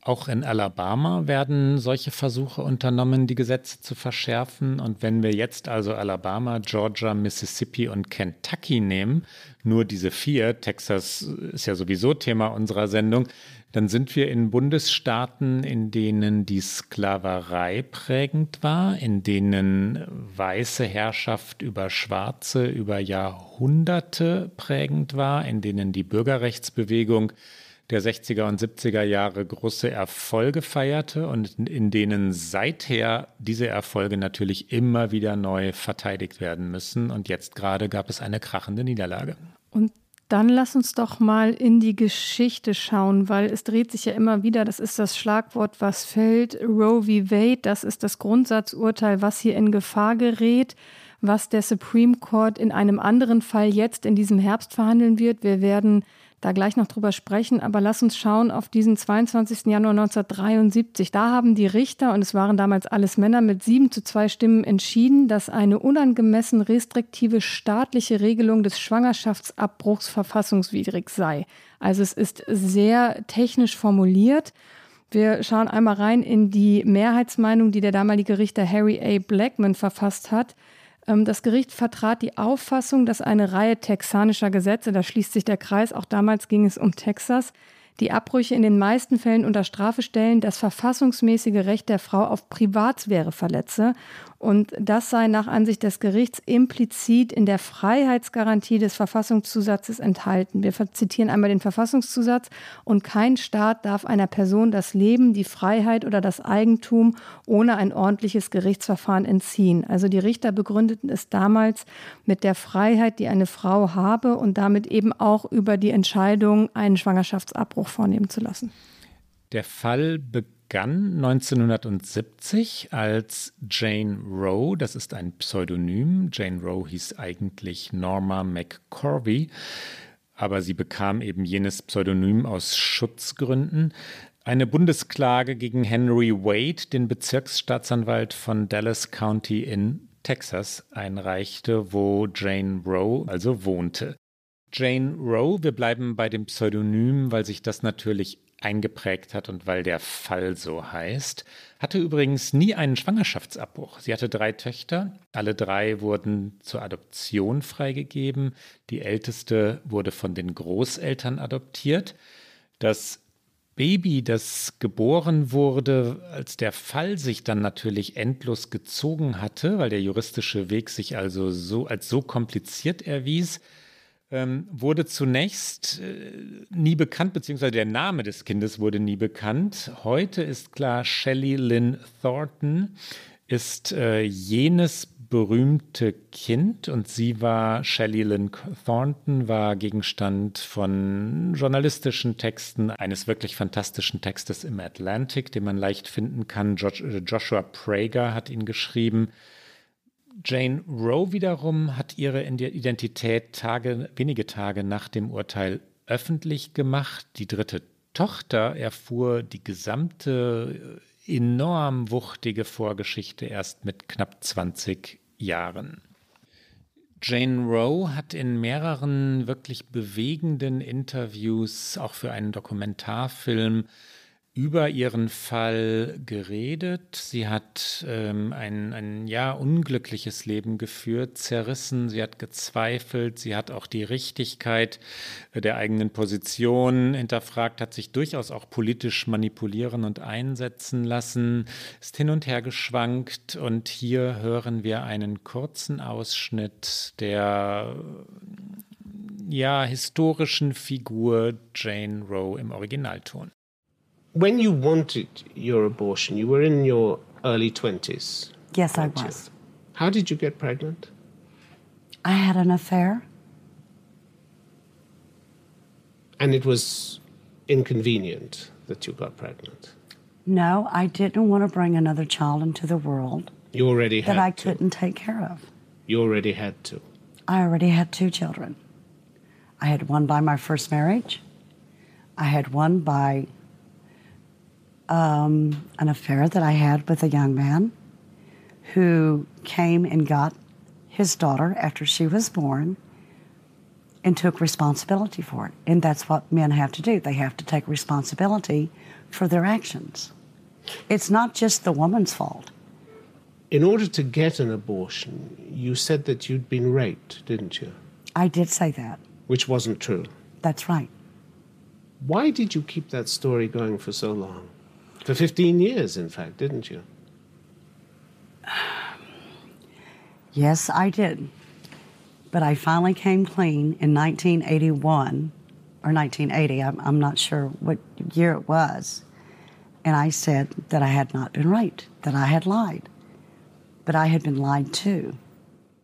Auch in Alabama werden solche Versuche unternommen, die Gesetze zu verschärfen. Und wenn wir jetzt also Alabama, Georgia, Mississippi und Kentucky nehmen, nur diese vier, Texas ist ja sowieso Thema unserer Sendung, dann sind wir in Bundesstaaten, in denen die Sklaverei prägend war, in denen weiße Herrschaft über Schwarze über Jahrhunderte prägend war, in denen die Bürgerrechtsbewegung der 60er und 70er Jahre große Erfolge feierte und in denen seither diese Erfolge natürlich immer wieder neu verteidigt werden müssen. Und jetzt gerade gab es eine krachende Niederlage. Und dann lass uns doch mal in die Geschichte schauen, weil es dreht sich ja immer wieder, das ist das Schlagwort, was fällt, Roe v. Wade, das ist das Grundsatzurteil, was hier in Gefahr gerät, was der Supreme Court in einem anderen Fall jetzt in diesem Herbst verhandeln wird. Wir werden da gleich noch drüber sprechen, aber lass uns schauen auf diesen 22. Januar 1973. Da haben die Richter, und es waren damals alles Männer, mit sieben zu zwei Stimmen entschieden, dass eine unangemessen restriktive staatliche Regelung des Schwangerschaftsabbruchs verfassungswidrig sei. Also es ist sehr technisch formuliert. Wir schauen einmal rein in die Mehrheitsmeinung, die der damalige Richter Harry A. Blackman verfasst hat. Ähm, das Gericht vertrat die Auffassung, dass eine Reihe texanischer Gesetze, da schließt sich der Kreis, auch damals ging es um Texas, die Abbrüche in den meisten Fällen unter Strafe stellen, das verfassungsmäßige Recht der Frau auf Privatsphäre verletze. Und das sei nach Ansicht des Gerichts implizit in der Freiheitsgarantie des Verfassungszusatzes enthalten. Wir zitieren einmal den Verfassungszusatz. Und kein Staat darf einer Person das Leben, die Freiheit oder das Eigentum ohne ein ordentliches Gerichtsverfahren entziehen. Also die Richter begründeten es damals mit der Freiheit, die eine Frau habe und damit eben auch über die Entscheidung, einen Schwangerschaftsabbruch vornehmen zu lassen. Der Fall begann 1970 als Jane Roe, das ist ein Pseudonym. Jane Roe hieß eigentlich Norma McCorvey, aber sie bekam eben jenes Pseudonym aus Schutzgründen. Eine Bundesklage gegen Henry Wade, den Bezirksstaatsanwalt von Dallas County in Texas, einreichte, wo Jane Roe also wohnte. Jane Roe, wir bleiben bei dem Pseudonym, weil sich das natürlich eingeprägt hat und weil der Fall so heißt, hatte übrigens nie einen Schwangerschaftsabbruch. Sie hatte drei Töchter, alle drei wurden zur Adoption freigegeben. Die älteste wurde von den Großeltern adoptiert. Das Baby, das geboren wurde, als der Fall sich dann natürlich endlos gezogen hatte, weil der juristische Weg sich also so als so kompliziert erwies, ähm, wurde zunächst äh, nie bekannt, beziehungsweise der Name des Kindes wurde nie bekannt. Heute ist klar Shelley Lynn Thornton. ist äh, jenes berühmte Kind und sie war, Shelley Lynn Thornton, war Gegenstand von journalistischen Texten, eines wirklich fantastischen Textes im Atlantic, den man leicht finden kann. Joshua Prager hat ihn geschrieben. Jane Roe wiederum hat ihre Identität Tage, wenige Tage nach dem Urteil öffentlich gemacht. Die dritte Tochter erfuhr die gesamte enorm wuchtige Vorgeschichte erst mit knapp 20 Jahren. Jane Roe hat in mehreren wirklich bewegenden Interviews, auch für einen Dokumentarfilm, über ihren Fall geredet. Sie hat ähm, ein, ein ja unglückliches Leben geführt, zerrissen, sie hat gezweifelt, sie hat auch die Richtigkeit der eigenen Position hinterfragt, hat sich durchaus auch politisch manipulieren und einsetzen lassen, ist hin und her geschwankt und hier hören wir einen kurzen Ausschnitt der ja historischen Figur Jane Roe im Originalton. When you wanted your abortion, you were in your early 20s. Yes, I was. You? How did you get pregnant? I had an affair. And it was inconvenient that you got pregnant? No, I didn't want to bring another child into the world. You already had that I to. couldn't take care of. You already had to. I already had two children. I had one by my first marriage. I had one by um, an affair that I had with a young man who came and got his daughter after she was born and took responsibility for it. And that's what men have to do. They have to take responsibility for their actions. It's not just the woman's fault. In order to get an abortion, you said that you'd been raped, didn't you? I did say that. Which wasn't true. That's right. Why did you keep that story going for so long? For 15 years, in fact, didn't you? Yes, I did. But I finally came clean in 1981 or 1980. I'm, I'm not sure what year it was. And I said that I had not been raped, that I had lied. But I had been lied to.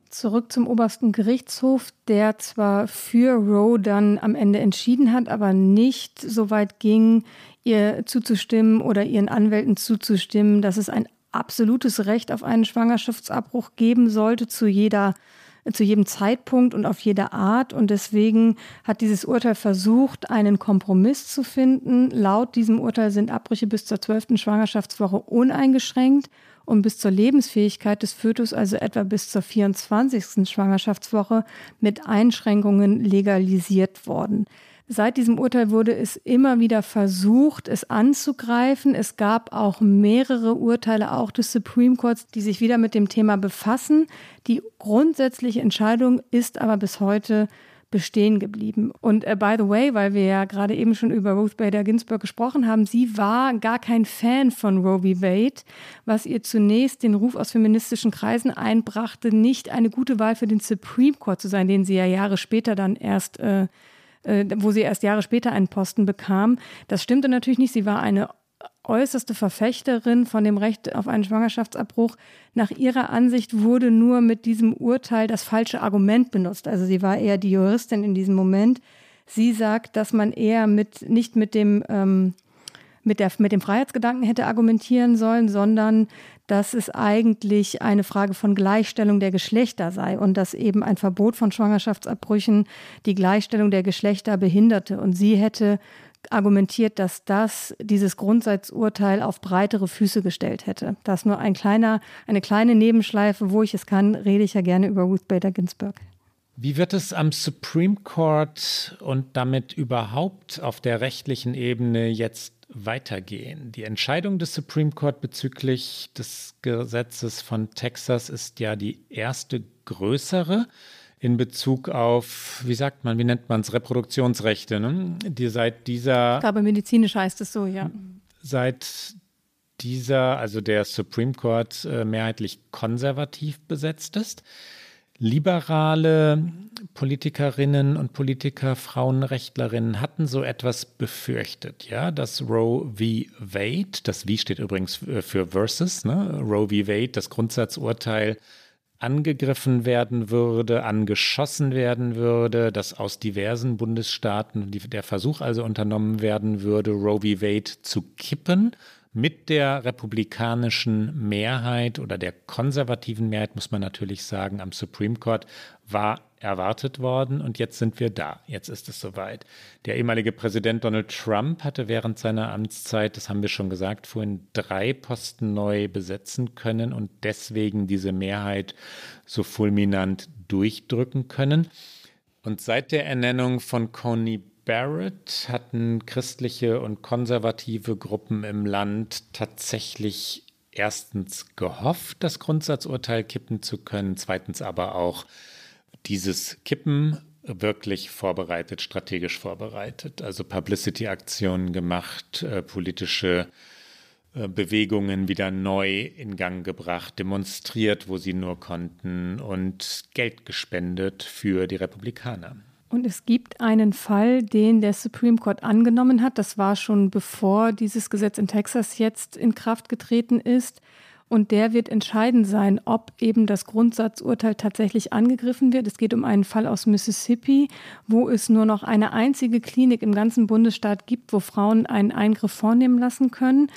Zurück zum obersten Gerichtshof, der zwar für Roe dann am Ende entschieden hat, aber nicht so weit ging, ihr zuzustimmen oder ihren Anwälten zuzustimmen, dass es ein absolutes Recht auf einen Schwangerschaftsabbruch geben sollte zu jeder zu jedem Zeitpunkt und auf jede Art. Und deswegen hat dieses Urteil versucht, einen Kompromiss zu finden. Laut diesem Urteil sind Abbrüche bis zur zwölften Schwangerschaftswoche uneingeschränkt und bis zur Lebensfähigkeit des Fötus, also etwa bis zur 24. Schwangerschaftswoche, mit Einschränkungen legalisiert worden. Seit diesem Urteil wurde es immer wieder versucht, es anzugreifen. Es gab auch mehrere Urteile, auch des Supreme Courts, die sich wieder mit dem Thema befassen. Die grundsätzliche Entscheidung ist aber bis heute bestehen geblieben. Und uh, by the way, weil wir ja gerade eben schon über Ruth Bader Ginsburg gesprochen haben, sie war gar kein Fan von Roe v. Wade, was ihr zunächst den Ruf aus feministischen Kreisen einbrachte, nicht eine gute Wahl für den Supreme Court zu sein, den sie ja Jahre später dann erst äh, äh, wo sie erst Jahre später einen Posten bekam. Das stimmte natürlich nicht. Sie war eine äußerste Verfechterin von dem Recht auf einen Schwangerschaftsabbruch. Nach ihrer Ansicht wurde nur mit diesem Urteil das falsche Argument benutzt. Also sie war eher die Juristin in diesem Moment. Sie sagt, dass man eher mit nicht mit dem ähm, mit, der, mit dem Freiheitsgedanken hätte argumentieren sollen, sondern dass es eigentlich eine Frage von Gleichstellung der Geschlechter sei und dass eben ein Verbot von Schwangerschaftsabbrüchen die Gleichstellung der Geschlechter behinderte. Und sie hätte argumentiert, dass das dieses Grundsatzurteil auf breitere Füße gestellt hätte. Das nur ein kleiner, eine kleine Nebenschleife, wo ich es kann, rede ich ja gerne über Ruth Bader Ginsburg. Wie wird es am Supreme Court und damit überhaupt auf der rechtlichen Ebene jetzt weitergehen. Die Entscheidung des Supreme Court bezüglich des Gesetzes von Texas ist ja die erste größere in Bezug auf, wie sagt man, wie nennt man es, Reproduktionsrechte, ne? die seit dieser. Ich glaube, medizinisch heißt es so, ja. Seit dieser, also der Supreme Court äh, mehrheitlich konservativ besetzt ist. Liberale Politikerinnen und Politiker, Frauenrechtlerinnen hatten so etwas befürchtet, ja, dass Roe v. Wade, das V steht übrigens für Versus, ne? Roe v. Wade, das Grundsatzurteil angegriffen werden würde, angeschossen werden würde, dass aus diversen Bundesstaaten der Versuch also unternommen werden würde, Roe v. Wade zu kippen mit der republikanischen Mehrheit oder der konservativen Mehrheit, muss man natürlich sagen, am Supreme Court war erwartet worden und jetzt sind wir da. Jetzt ist es soweit. Der ehemalige Präsident Donald Trump hatte während seiner Amtszeit, das haben wir schon gesagt, vorhin drei Posten neu besetzen können und deswegen diese Mehrheit so fulminant durchdrücken können. Und seit der Ernennung von Coney Barrett hatten christliche und konservative Gruppen im Land tatsächlich erstens gehofft, das Grundsatzurteil kippen zu können, zweitens aber auch dieses Kippen wirklich vorbereitet, strategisch vorbereitet, also Publicity-Aktionen gemacht, äh, politische äh, Bewegungen wieder neu in Gang gebracht, demonstriert, wo sie nur konnten und Geld gespendet für die Republikaner. Und es gibt einen Fall, den der Supreme Court angenommen hat. Das war schon bevor dieses Gesetz in Texas jetzt in Kraft getreten ist. Und der wird entscheidend sein, ob eben das Grundsatzurteil tatsächlich angegriffen wird. Es geht um einen Fall aus Mississippi, wo es nur noch eine einzige Klinik im ganzen Bundesstaat gibt, wo Frauen einen Eingriff vornehmen lassen können.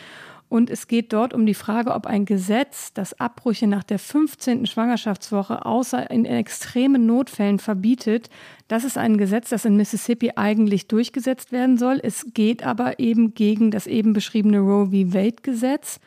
Und es geht dort um die Frage, ob ein Gesetz, das Abbrüche nach der 15. Schwangerschaftswoche außer in extremen Notfällen verbietet, das ist ein Gesetz, das in Mississippi eigentlich durchgesetzt werden soll. Es geht aber eben gegen das eben beschriebene Roe v. Wade-Gesetz.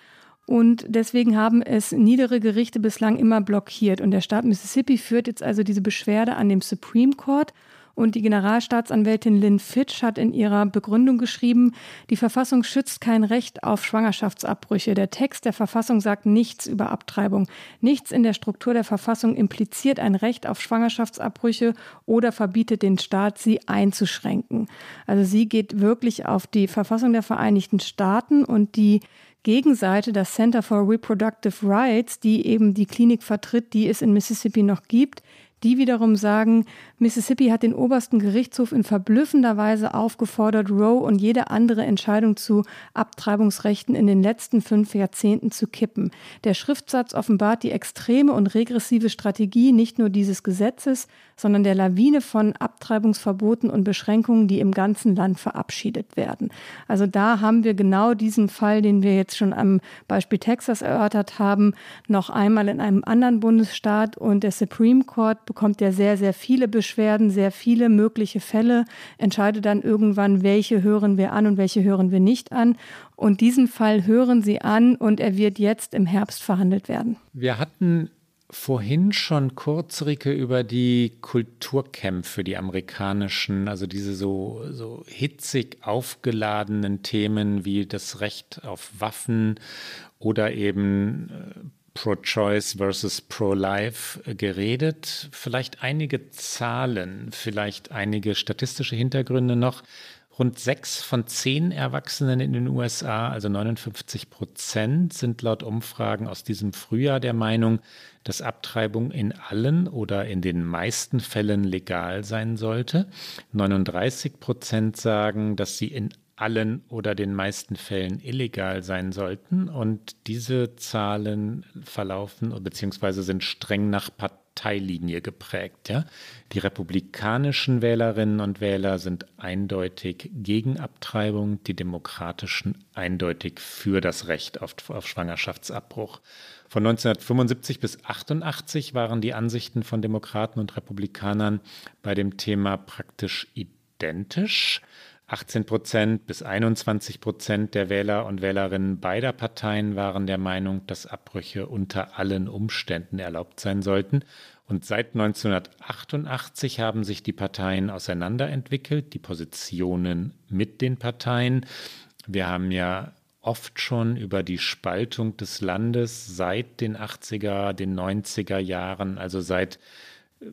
Und deswegen haben es niedere Gerichte bislang immer blockiert. Und der Staat Mississippi führt jetzt also diese Beschwerde an dem Supreme Court. Und die Generalstaatsanwältin Lynn Fitch hat in ihrer Begründung geschrieben, die Verfassung schützt kein Recht auf Schwangerschaftsabbrüche. Der Text der Verfassung sagt nichts über Abtreibung. Nichts in der Struktur der Verfassung impliziert ein Recht auf Schwangerschaftsabbrüche oder verbietet den Staat, sie einzuschränken. Also sie geht wirklich auf die Verfassung der Vereinigten Staaten und die Gegenseite, das Center for Reproductive Rights, die eben die Klinik vertritt, die es in Mississippi noch gibt, die wiederum sagen, Mississippi hat den obersten Gerichtshof in verblüffender Weise aufgefordert, Roe und jede andere Entscheidung zu Abtreibungsrechten in den letzten fünf Jahrzehnten zu kippen. Der Schriftsatz offenbart die extreme und regressive Strategie nicht nur dieses Gesetzes, sondern der Lawine von Abtreibungsverboten und Beschränkungen, die im ganzen Land verabschiedet werden. Also da haben wir genau diesen Fall, den wir jetzt schon am Beispiel Texas erörtert haben, noch einmal in einem anderen Bundesstaat und der Supreme Court bekommt ja sehr, sehr viele Beschwerden sehr viele mögliche Fälle, entscheidet dann irgendwann, welche hören wir an und welche hören wir nicht an. Und diesen Fall hören sie an und er wird jetzt im Herbst verhandelt werden. Wir hatten vorhin schon kurz, Rike, über die Kulturkämpfe, die amerikanischen, also diese so, so hitzig aufgeladenen Themen wie das Recht auf Waffen oder eben äh, Pro-Choice versus Pro-Life äh, geredet. Vielleicht einige Zahlen, vielleicht einige statistische Hintergründe noch. Rund sechs von zehn Erwachsenen in den USA, also 59 Prozent, sind laut Umfragen aus diesem Frühjahr der Meinung, dass Abtreibung in allen oder in den meisten Fällen legal sein sollte. 39 Prozent sagen, dass sie in allen oder den meisten Fällen illegal sein sollten. Und diese Zahlen verlaufen bzw. sind streng nach Parteilinie geprägt. Ja? Die republikanischen Wählerinnen und Wähler sind eindeutig gegen Abtreibung, die demokratischen eindeutig für das Recht auf, auf Schwangerschaftsabbruch. Von 1975 bis 88 waren die Ansichten von Demokraten und Republikanern bei dem Thema praktisch identisch. 18 Prozent bis 21 Prozent der Wähler und Wählerinnen beider Parteien waren der Meinung, dass Abbrüche unter allen Umständen erlaubt sein sollten. Und seit 1988 haben sich die Parteien auseinanderentwickelt, die Positionen mit den Parteien. Wir haben ja oft schon über die Spaltung des Landes seit den 80er, den 90er Jahren, also seit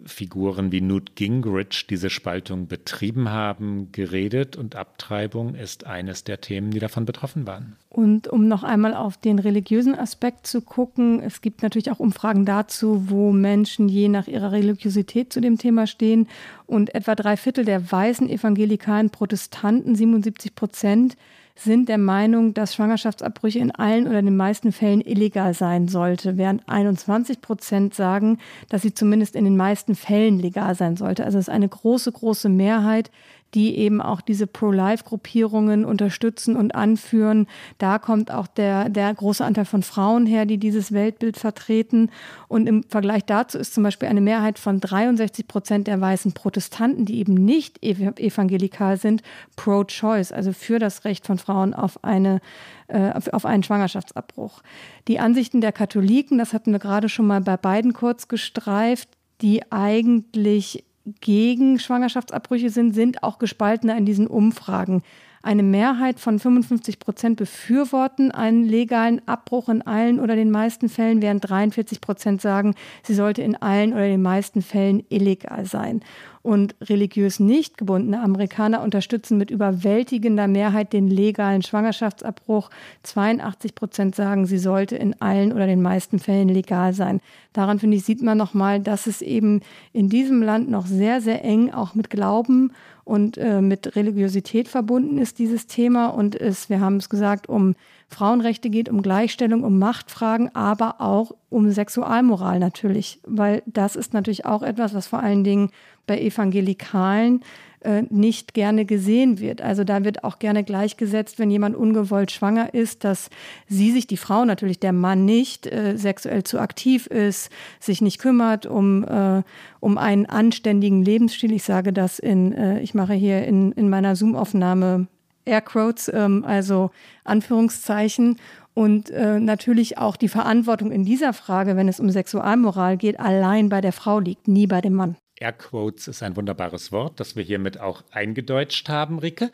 Figuren wie Newt Gingrich diese Spaltung betrieben haben, geredet und Abtreibung ist eines der Themen, die davon betroffen waren. Und um noch einmal auf den religiösen Aspekt zu gucken, es gibt natürlich auch Umfragen dazu, wo Menschen je nach ihrer Religiosität zu dem Thema stehen. Und etwa drei Viertel der weißen evangelikalen Protestanten, 77 Prozent, sind der Meinung, dass Schwangerschaftsabbrüche in allen oder den meisten Fällen illegal sein sollte, während 21 Prozent sagen, dass sie zumindest in den meisten Fällen legal sein sollte. Also es ist eine große, große Mehrheit, die eben auch diese Pro-Life-Gruppierungen unterstützen und anführen. Da kommt auch der, der große Anteil von Frauen her, die dieses Weltbild vertreten. Und im Vergleich dazu ist zum Beispiel eine Mehrheit von 63 Prozent der weißen Protestanten, die eben nicht evangelikal sind, pro-choice, also für das Recht von Frauen auf eine äh, auf einen Schwangerschaftsabbruch. Die Ansichten der Katholiken, das hatten wir gerade schon mal bei beiden kurz gestreift, die eigentlich gegen Schwangerschaftsabbrüche sind, sind auch gespaltener in diesen Umfragen. Eine Mehrheit von 55 Prozent befürworten einen legalen Abbruch in allen oder den meisten Fällen, während 43 Prozent sagen, sie sollte in allen oder den meisten Fällen illegal sein. Und religiös nicht gebundene Amerikaner unterstützen mit überwältigender Mehrheit den legalen Schwangerschaftsabbruch. 82 Prozent sagen, sie sollte in allen oder den meisten Fällen legal sein. Daran, finde ich, sieht man nochmal, dass es eben in diesem Land noch sehr, sehr eng auch mit Glauben und äh, mit Religiosität verbunden ist, dieses Thema. Und es, wir haben es gesagt, um Frauenrechte geht, um Gleichstellung, um Machtfragen, aber auch um Sexualmoral natürlich, weil das ist natürlich auch etwas, was vor allen Dingen bei Evangelikalen äh, nicht gerne gesehen wird. Also da wird auch gerne gleichgesetzt, wenn jemand ungewollt schwanger ist, dass sie sich, die Frau natürlich, der Mann nicht, äh, sexuell zu aktiv ist, sich nicht kümmert um, äh, um einen anständigen Lebensstil. Ich sage das in, äh, ich mache hier in, in meiner Zoom-Aufnahme Airquotes, ähm, also Anführungszeichen. Und äh, natürlich auch die Verantwortung in dieser Frage, wenn es um Sexualmoral geht, allein bei der Frau liegt, nie bei dem Mann. Airquotes ist ein wunderbares Wort, das wir hiermit auch eingedeutscht haben, Rike.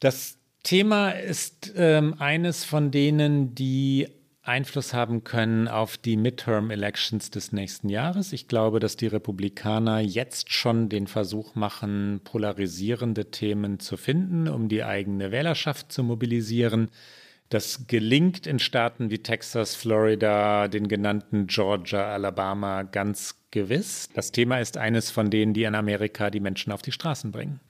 Das Thema ist ähm, eines von denen, die Einfluss haben können auf die Midterm-Elections des nächsten Jahres. Ich glaube, dass die Republikaner jetzt schon den Versuch machen, polarisierende Themen zu finden, um die eigene Wählerschaft zu mobilisieren. Das gelingt in Staaten wie Texas, Florida, den genannten Georgia, Alabama ganz gewiss. Das Thema ist eines von denen, die in Amerika die Menschen auf die Straßen bringen.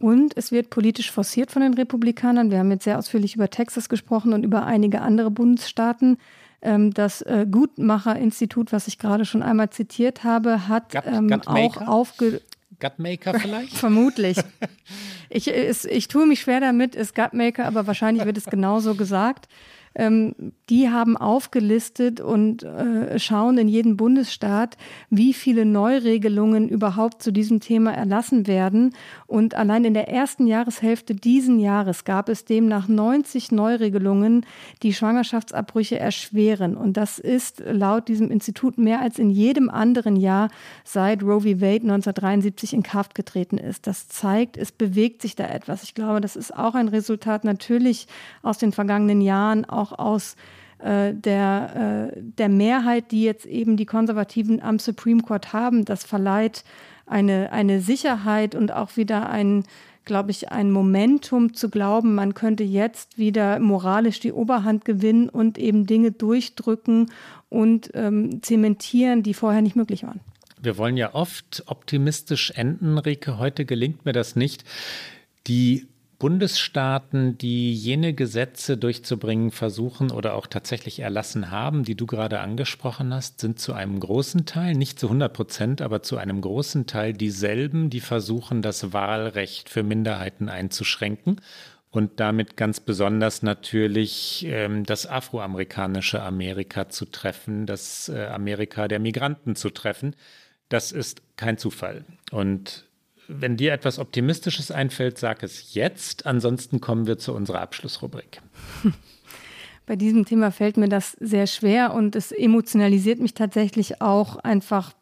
Und es wird politisch forciert von den Republikanern. Wir haben jetzt sehr ausführlich über Texas gesprochen und über einige andere Bundesstaaten. Ähm, das äh, Gutmacher-Institut, was ich gerade schon einmal zitiert habe, hat Gut, ähm, auch aufge Gutmaker vielleicht? Vermutlich. Ich, es, ich tue mich schwer damit, ist Gutmaker, aber wahrscheinlich wird es genauso gesagt. Ähm, die haben aufgelistet und äh, schauen in jedem Bundesstaat, wie viele Neuregelungen überhaupt zu diesem Thema erlassen werden. Und allein in der ersten Jahreshälfte diesen Jahres gab es demnach 90 Neuregelungen, die Schwangerschaftsabbrüche erschweren. Und das ist laut diesem Institut mehr als in jedem anderen Jahr seit Roe v. Wade 1973 in Kraft getreten ist. Das zeigt, es bewegt sich da etwas. Ich glaube, das ist auch ein Resultat natürlich aus den vergangenen Jahren, auch aus äh, der, äh, der Mehrheit, die jetzt eben die Konservativen am Supreme Court haben. Das verleiht eine, eine Sicherheit und auch wieder ein, glaube ich, ein Momentum zu glauben, man könnte jetzt wieder moralisch die Oberhand gewinnen und eben Dinge durchdrücken und ähm, zementieren, die vorher nicht möglich waren. Wir wollen ja oft optimistisch enden, Rike. Heute gelingt mir das nicht. Die Bundesstaaten, die jene Gesetze durchzubringen versuchen oder auch tatsächlich erlassen haben, die du gerade angesprochen hast, sind zu einem großen Teil, nicht zu 100 Prozent, aber zu einem großen Teil dieselben, die versuchen, das Wahlrecht für Minderheiten einzuschränken und damit ganz besonders natürlich ähm, das afroamerikanische Amerika zu treffen, das äh, Amerika der Migranten zu treffen. Das ist kein Zufall. Und wenn dir etwas Optimistisches einfällt, sag es jetzt. Ansonsten kommen wir zu unserer Abschlussrubrik. Bei diesem Thema fällt mir das sehr schwer und es emotionalisiert mich tatsächlich auch einfach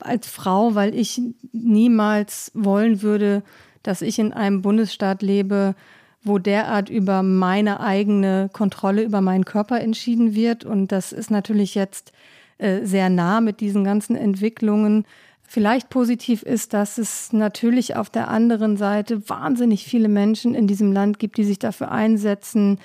als Frau, weil ich niemals wollen würde, dass ich in einem Bundesstaat lebe, wo derart über meine eigene Kontrolle über meinen Körper entschieden wird. Und das ist natürlich jetzt äh, sehr nah mit diesen ganzen Entwicklungen. Vielleicht positiv ist, dass es natürlich auf der anderen Seite wahnsinnig viele Menschen in diesem Land gibt, die sich dafür einsetzen,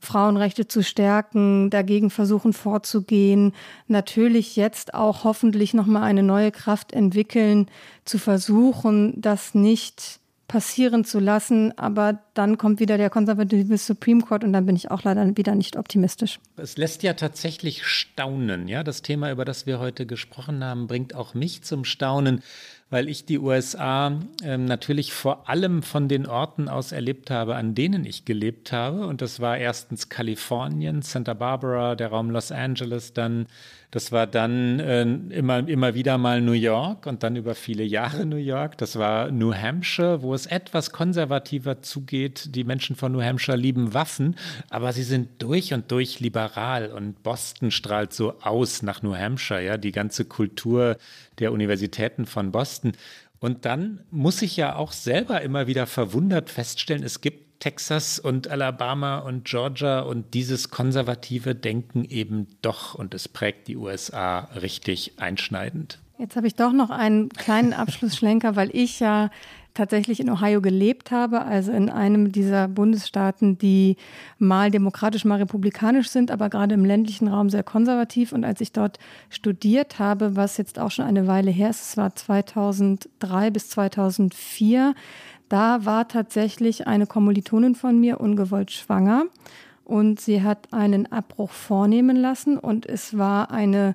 Frauenrechte zu stärken, dagegen versuchen vorzugehen, natürlich jetzt auch hoffentlich nochmal eine neue Kraft entwickeln, zu versuchen, das nicht passieren zu lassen. Aber dann kommt wieder der konservative Supreme Court und dann bin ich auch leider wieder nicht optimistisch. Es lässt ja tatsächlich staunen. Ja, das Thema, über das wir heute gesprochen haben, bringt auch mich zum Staunen weil ich die USA ähm, natürlich vor allem von den Orten aus erlebt habe, an denen ich gelebt habe. Und das war erstens Kalifornien, Santa Barbara, der Raum Los Angeles, dann das war dann äh, immer, immer wieder mal New York und dann über viele Jahre New York. Das war New Hampshire, wo es etwas konservativer zugeht. Die Menschen von New Hampshire lieben Waffen, aber sie sind durch und durch liberal und Boston strahlt so aus nach New Hampshire, ja, die ganze Kultur der Universitäten von Boston. Und dann muss ich ja auch selber immer wieder verwundert feststellen, es gibt Texas und Alabama und Georgia und dieses konservative Denken eben doch und es prägt die USA richtig einschneidend. Jetzt habe ich doch noch einen kleinen Abschlussschlenker, weil ich ja tatsächlich in Ohio gelebt habe, also in einem dieser Bundesstaaten, die mal demokratisch, mal republikanisch sind, aber gerade im ländlichen Raum sehr konservativ. Und als ich dort studiert habe, was jetzt auch schon eine Weile her ist, es war 2003 bis 2004, da war tatsächlich eine Kommilitonin von mir ungewollt schwanger und sie hat einen Abbruch vornehmen lassen und es war eine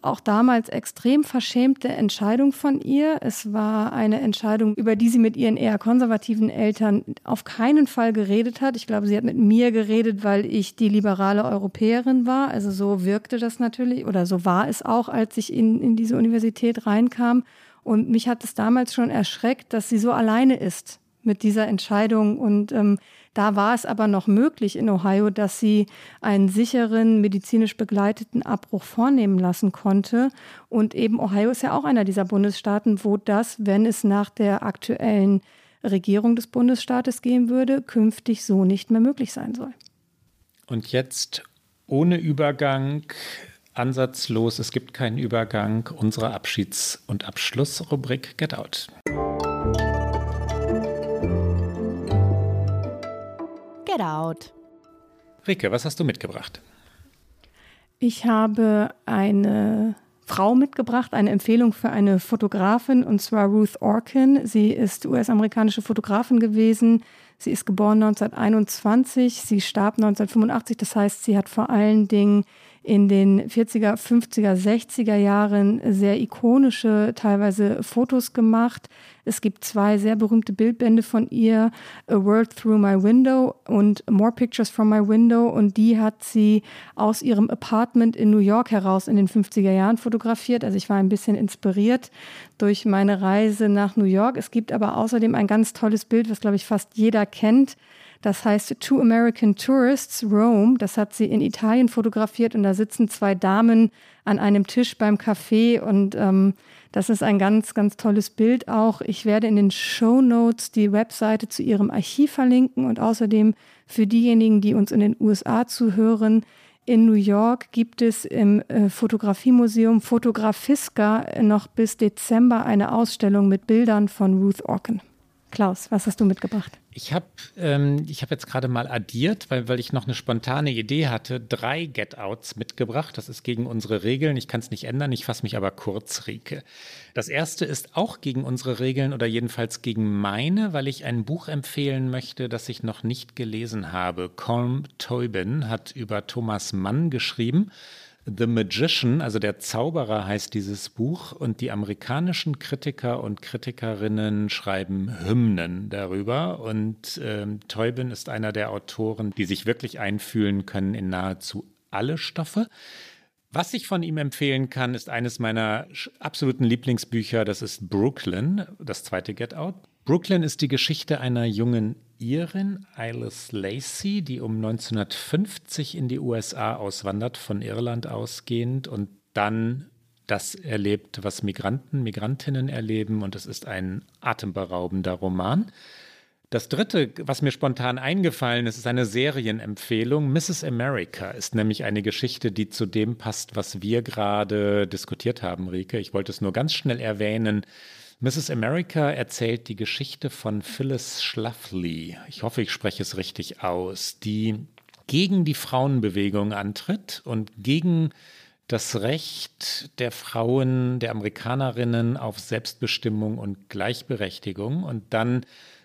auch damals extrem verschämte Entscheidung von ihr. Es war eine Entscheidung, über die sie mit ihren eher konservativen Eltern auf keinen Fall geredet hat. Ich glaube, sie hat mit mir geredet, weil ich die liberale Europäerin war. Also so wirkte das natürlich oder so war es auch, als ich in, in diese Universität reinkam. Und mich hat es damals schon erschreckt, dass sie so alleine ist mit dieser Entscheidung. Und ähm, da war es aber noch möglich in Ohio, dass sie einen sicheren, medizinisch begleiteten Abbruch vornehmen lassen konnte. Und eben Ohio ist ja auch einer dieser Bundesstaaten, wo das, wenn es nach der aktuellen Regierung des Bundesstaates gehen würde, künftig so nicht mehr möglich sein soll. Und jetzt ohne Übergang ansatzlos, es gibt keinen Übergang, unsere Abschieds- und Abschlussrubrik Get Out. Out. Rike, was hast du mitgebracht? Ich habe eine Frau mitgebracht, eine Empfehlung für eine Fotografin, und zwar Ruth Orkin. Sie ist US-amerikanische Fotografin gewesen. Sie ist geboren 1921, sie starb 1985. Das heißt, sie hat vor allen Dingen in den 40er, 50er, 60er Jahren sehr ikonische teilweise Fotos gemacht. Es gibt zwei sehr berühmte Bildbände von ihr, A World Through My Window und More Pictures from My Window. Und die hat sie aus ihrem Apartment in New York heraus in den 50er Jahren fotografiert. Also ich war ein bisschen inspiriert durch meine Reise nach New York. Es gibt aber außerdem ein ganz tolles Bild, was, glaube ich, fast jeder kennt. Das heißt Two American Tourists Rome. Das hat sie in Italien fotografiert und da sitzen zwei Damen an einem Tisch beim Café und ähm, das ist ein ganz, ganz tolles Bild auch. Ich werde in den Show Notes die Webseite zu ihrem Archiv verlinken und außerdem für diejenigen, die uns in den USA zuhören, in New York gibt es im äh, Fotografiemuseum Fotografiska noch bis Dezember eine Ausstellung mit Bildern von Ruth Orkin. Klaus, was hast du mitgebracht? Ich habe ähm, hab jetzt gerade mal addiert, weil, weil ich noch eine spontane Idee hatte, drei Get-Outs mitgebracht. Das ist gegen unsere Regeln. Ich kann es nicht ändern. Ich fasse mich aber kurz, Rieke. Das erste ist auch gegen unsere Regeln oder jedenfalls gegen meine, weil ich ein Buch empfehlen möchte, das ich noch nicht gelesen habe. Colm Tobin hat über Thomas Mann geschrieben. The Magician, also der Zauberer heißt dieses Buch und die amerikanischen Kritiker und Kritikerinnen schreiben Hymnen darüber und ähm, Teubin ist einer der Autoren, die sich wirklich einfühlen können in nahezu alle Stoffe. Was ich von ihm empfehlen kann, ist eines meiner absoluten Lieblingsbücher, das ist Brooklyn, das zweite Get Out. Brooklyn ist die Geschichte einer jungen Irin, Iris Lacey, die um 1950 in die USA auswandert, von Irland ausgehend und dann das erlebt, was Migranten, Migrantinnen erleben. Und es ist ein atemberaubender Roman. Das dritte, was mir spontan eingefallen ist, ist eine Serienempfehlung. Mrs. America ist nämlich eine Geschichte, die zu dem passt, was wir gerade diskutiert haben, Rike. Ich wollte es nur ganz schnell erwähnen. Mrs. America erzählt die Geschichte von Phyllis Schlafly. Ich hoffe, ich spreche es richtig aus, die gegen die Frauenbewegung antritt und gegen das Recht der Frauen, der Amerikanerinnen auf Selbstbestimmung und Gleichberechtigung und dann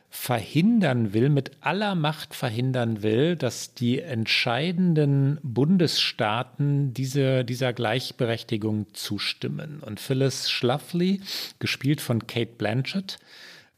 verhindern will, mit aller Macht verhindern will, dass die entscheidenden Bundesstaaten diese, dieser Gleichberechtigung zustimmen. Und Phyllis Schlafly, gespielt von Kate Blanchett,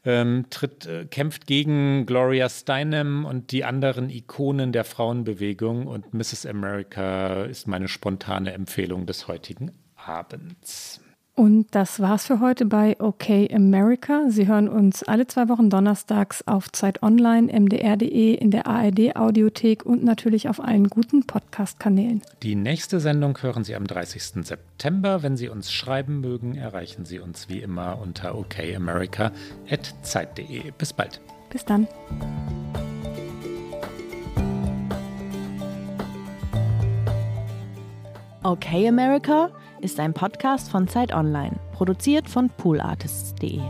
ähm, tritt, äh, kämpft gegen Gloria Steinem und die anderen Ikonen der Frauenbewegung. Und Mrs. America ist meine spontane Empfehlung des heutigen Abends. Und das war's für heute bei OK America. Sie hören uns alle zwei Wochen donnerstags auf Zeit Online, mdr.de, in der ARD Audiothek und natürlich auf allen guten Podcast-Kanälen. Die nächste Sendung hören Sie am 30. September. Wenn Sie uns schreiben mögen, erreichen Sie uns wie immer unter okamerica.zeit.de. Bis bald. Bis dann. Okay America ist ein Podcast von Zeit Online, produziert von poolartists.de.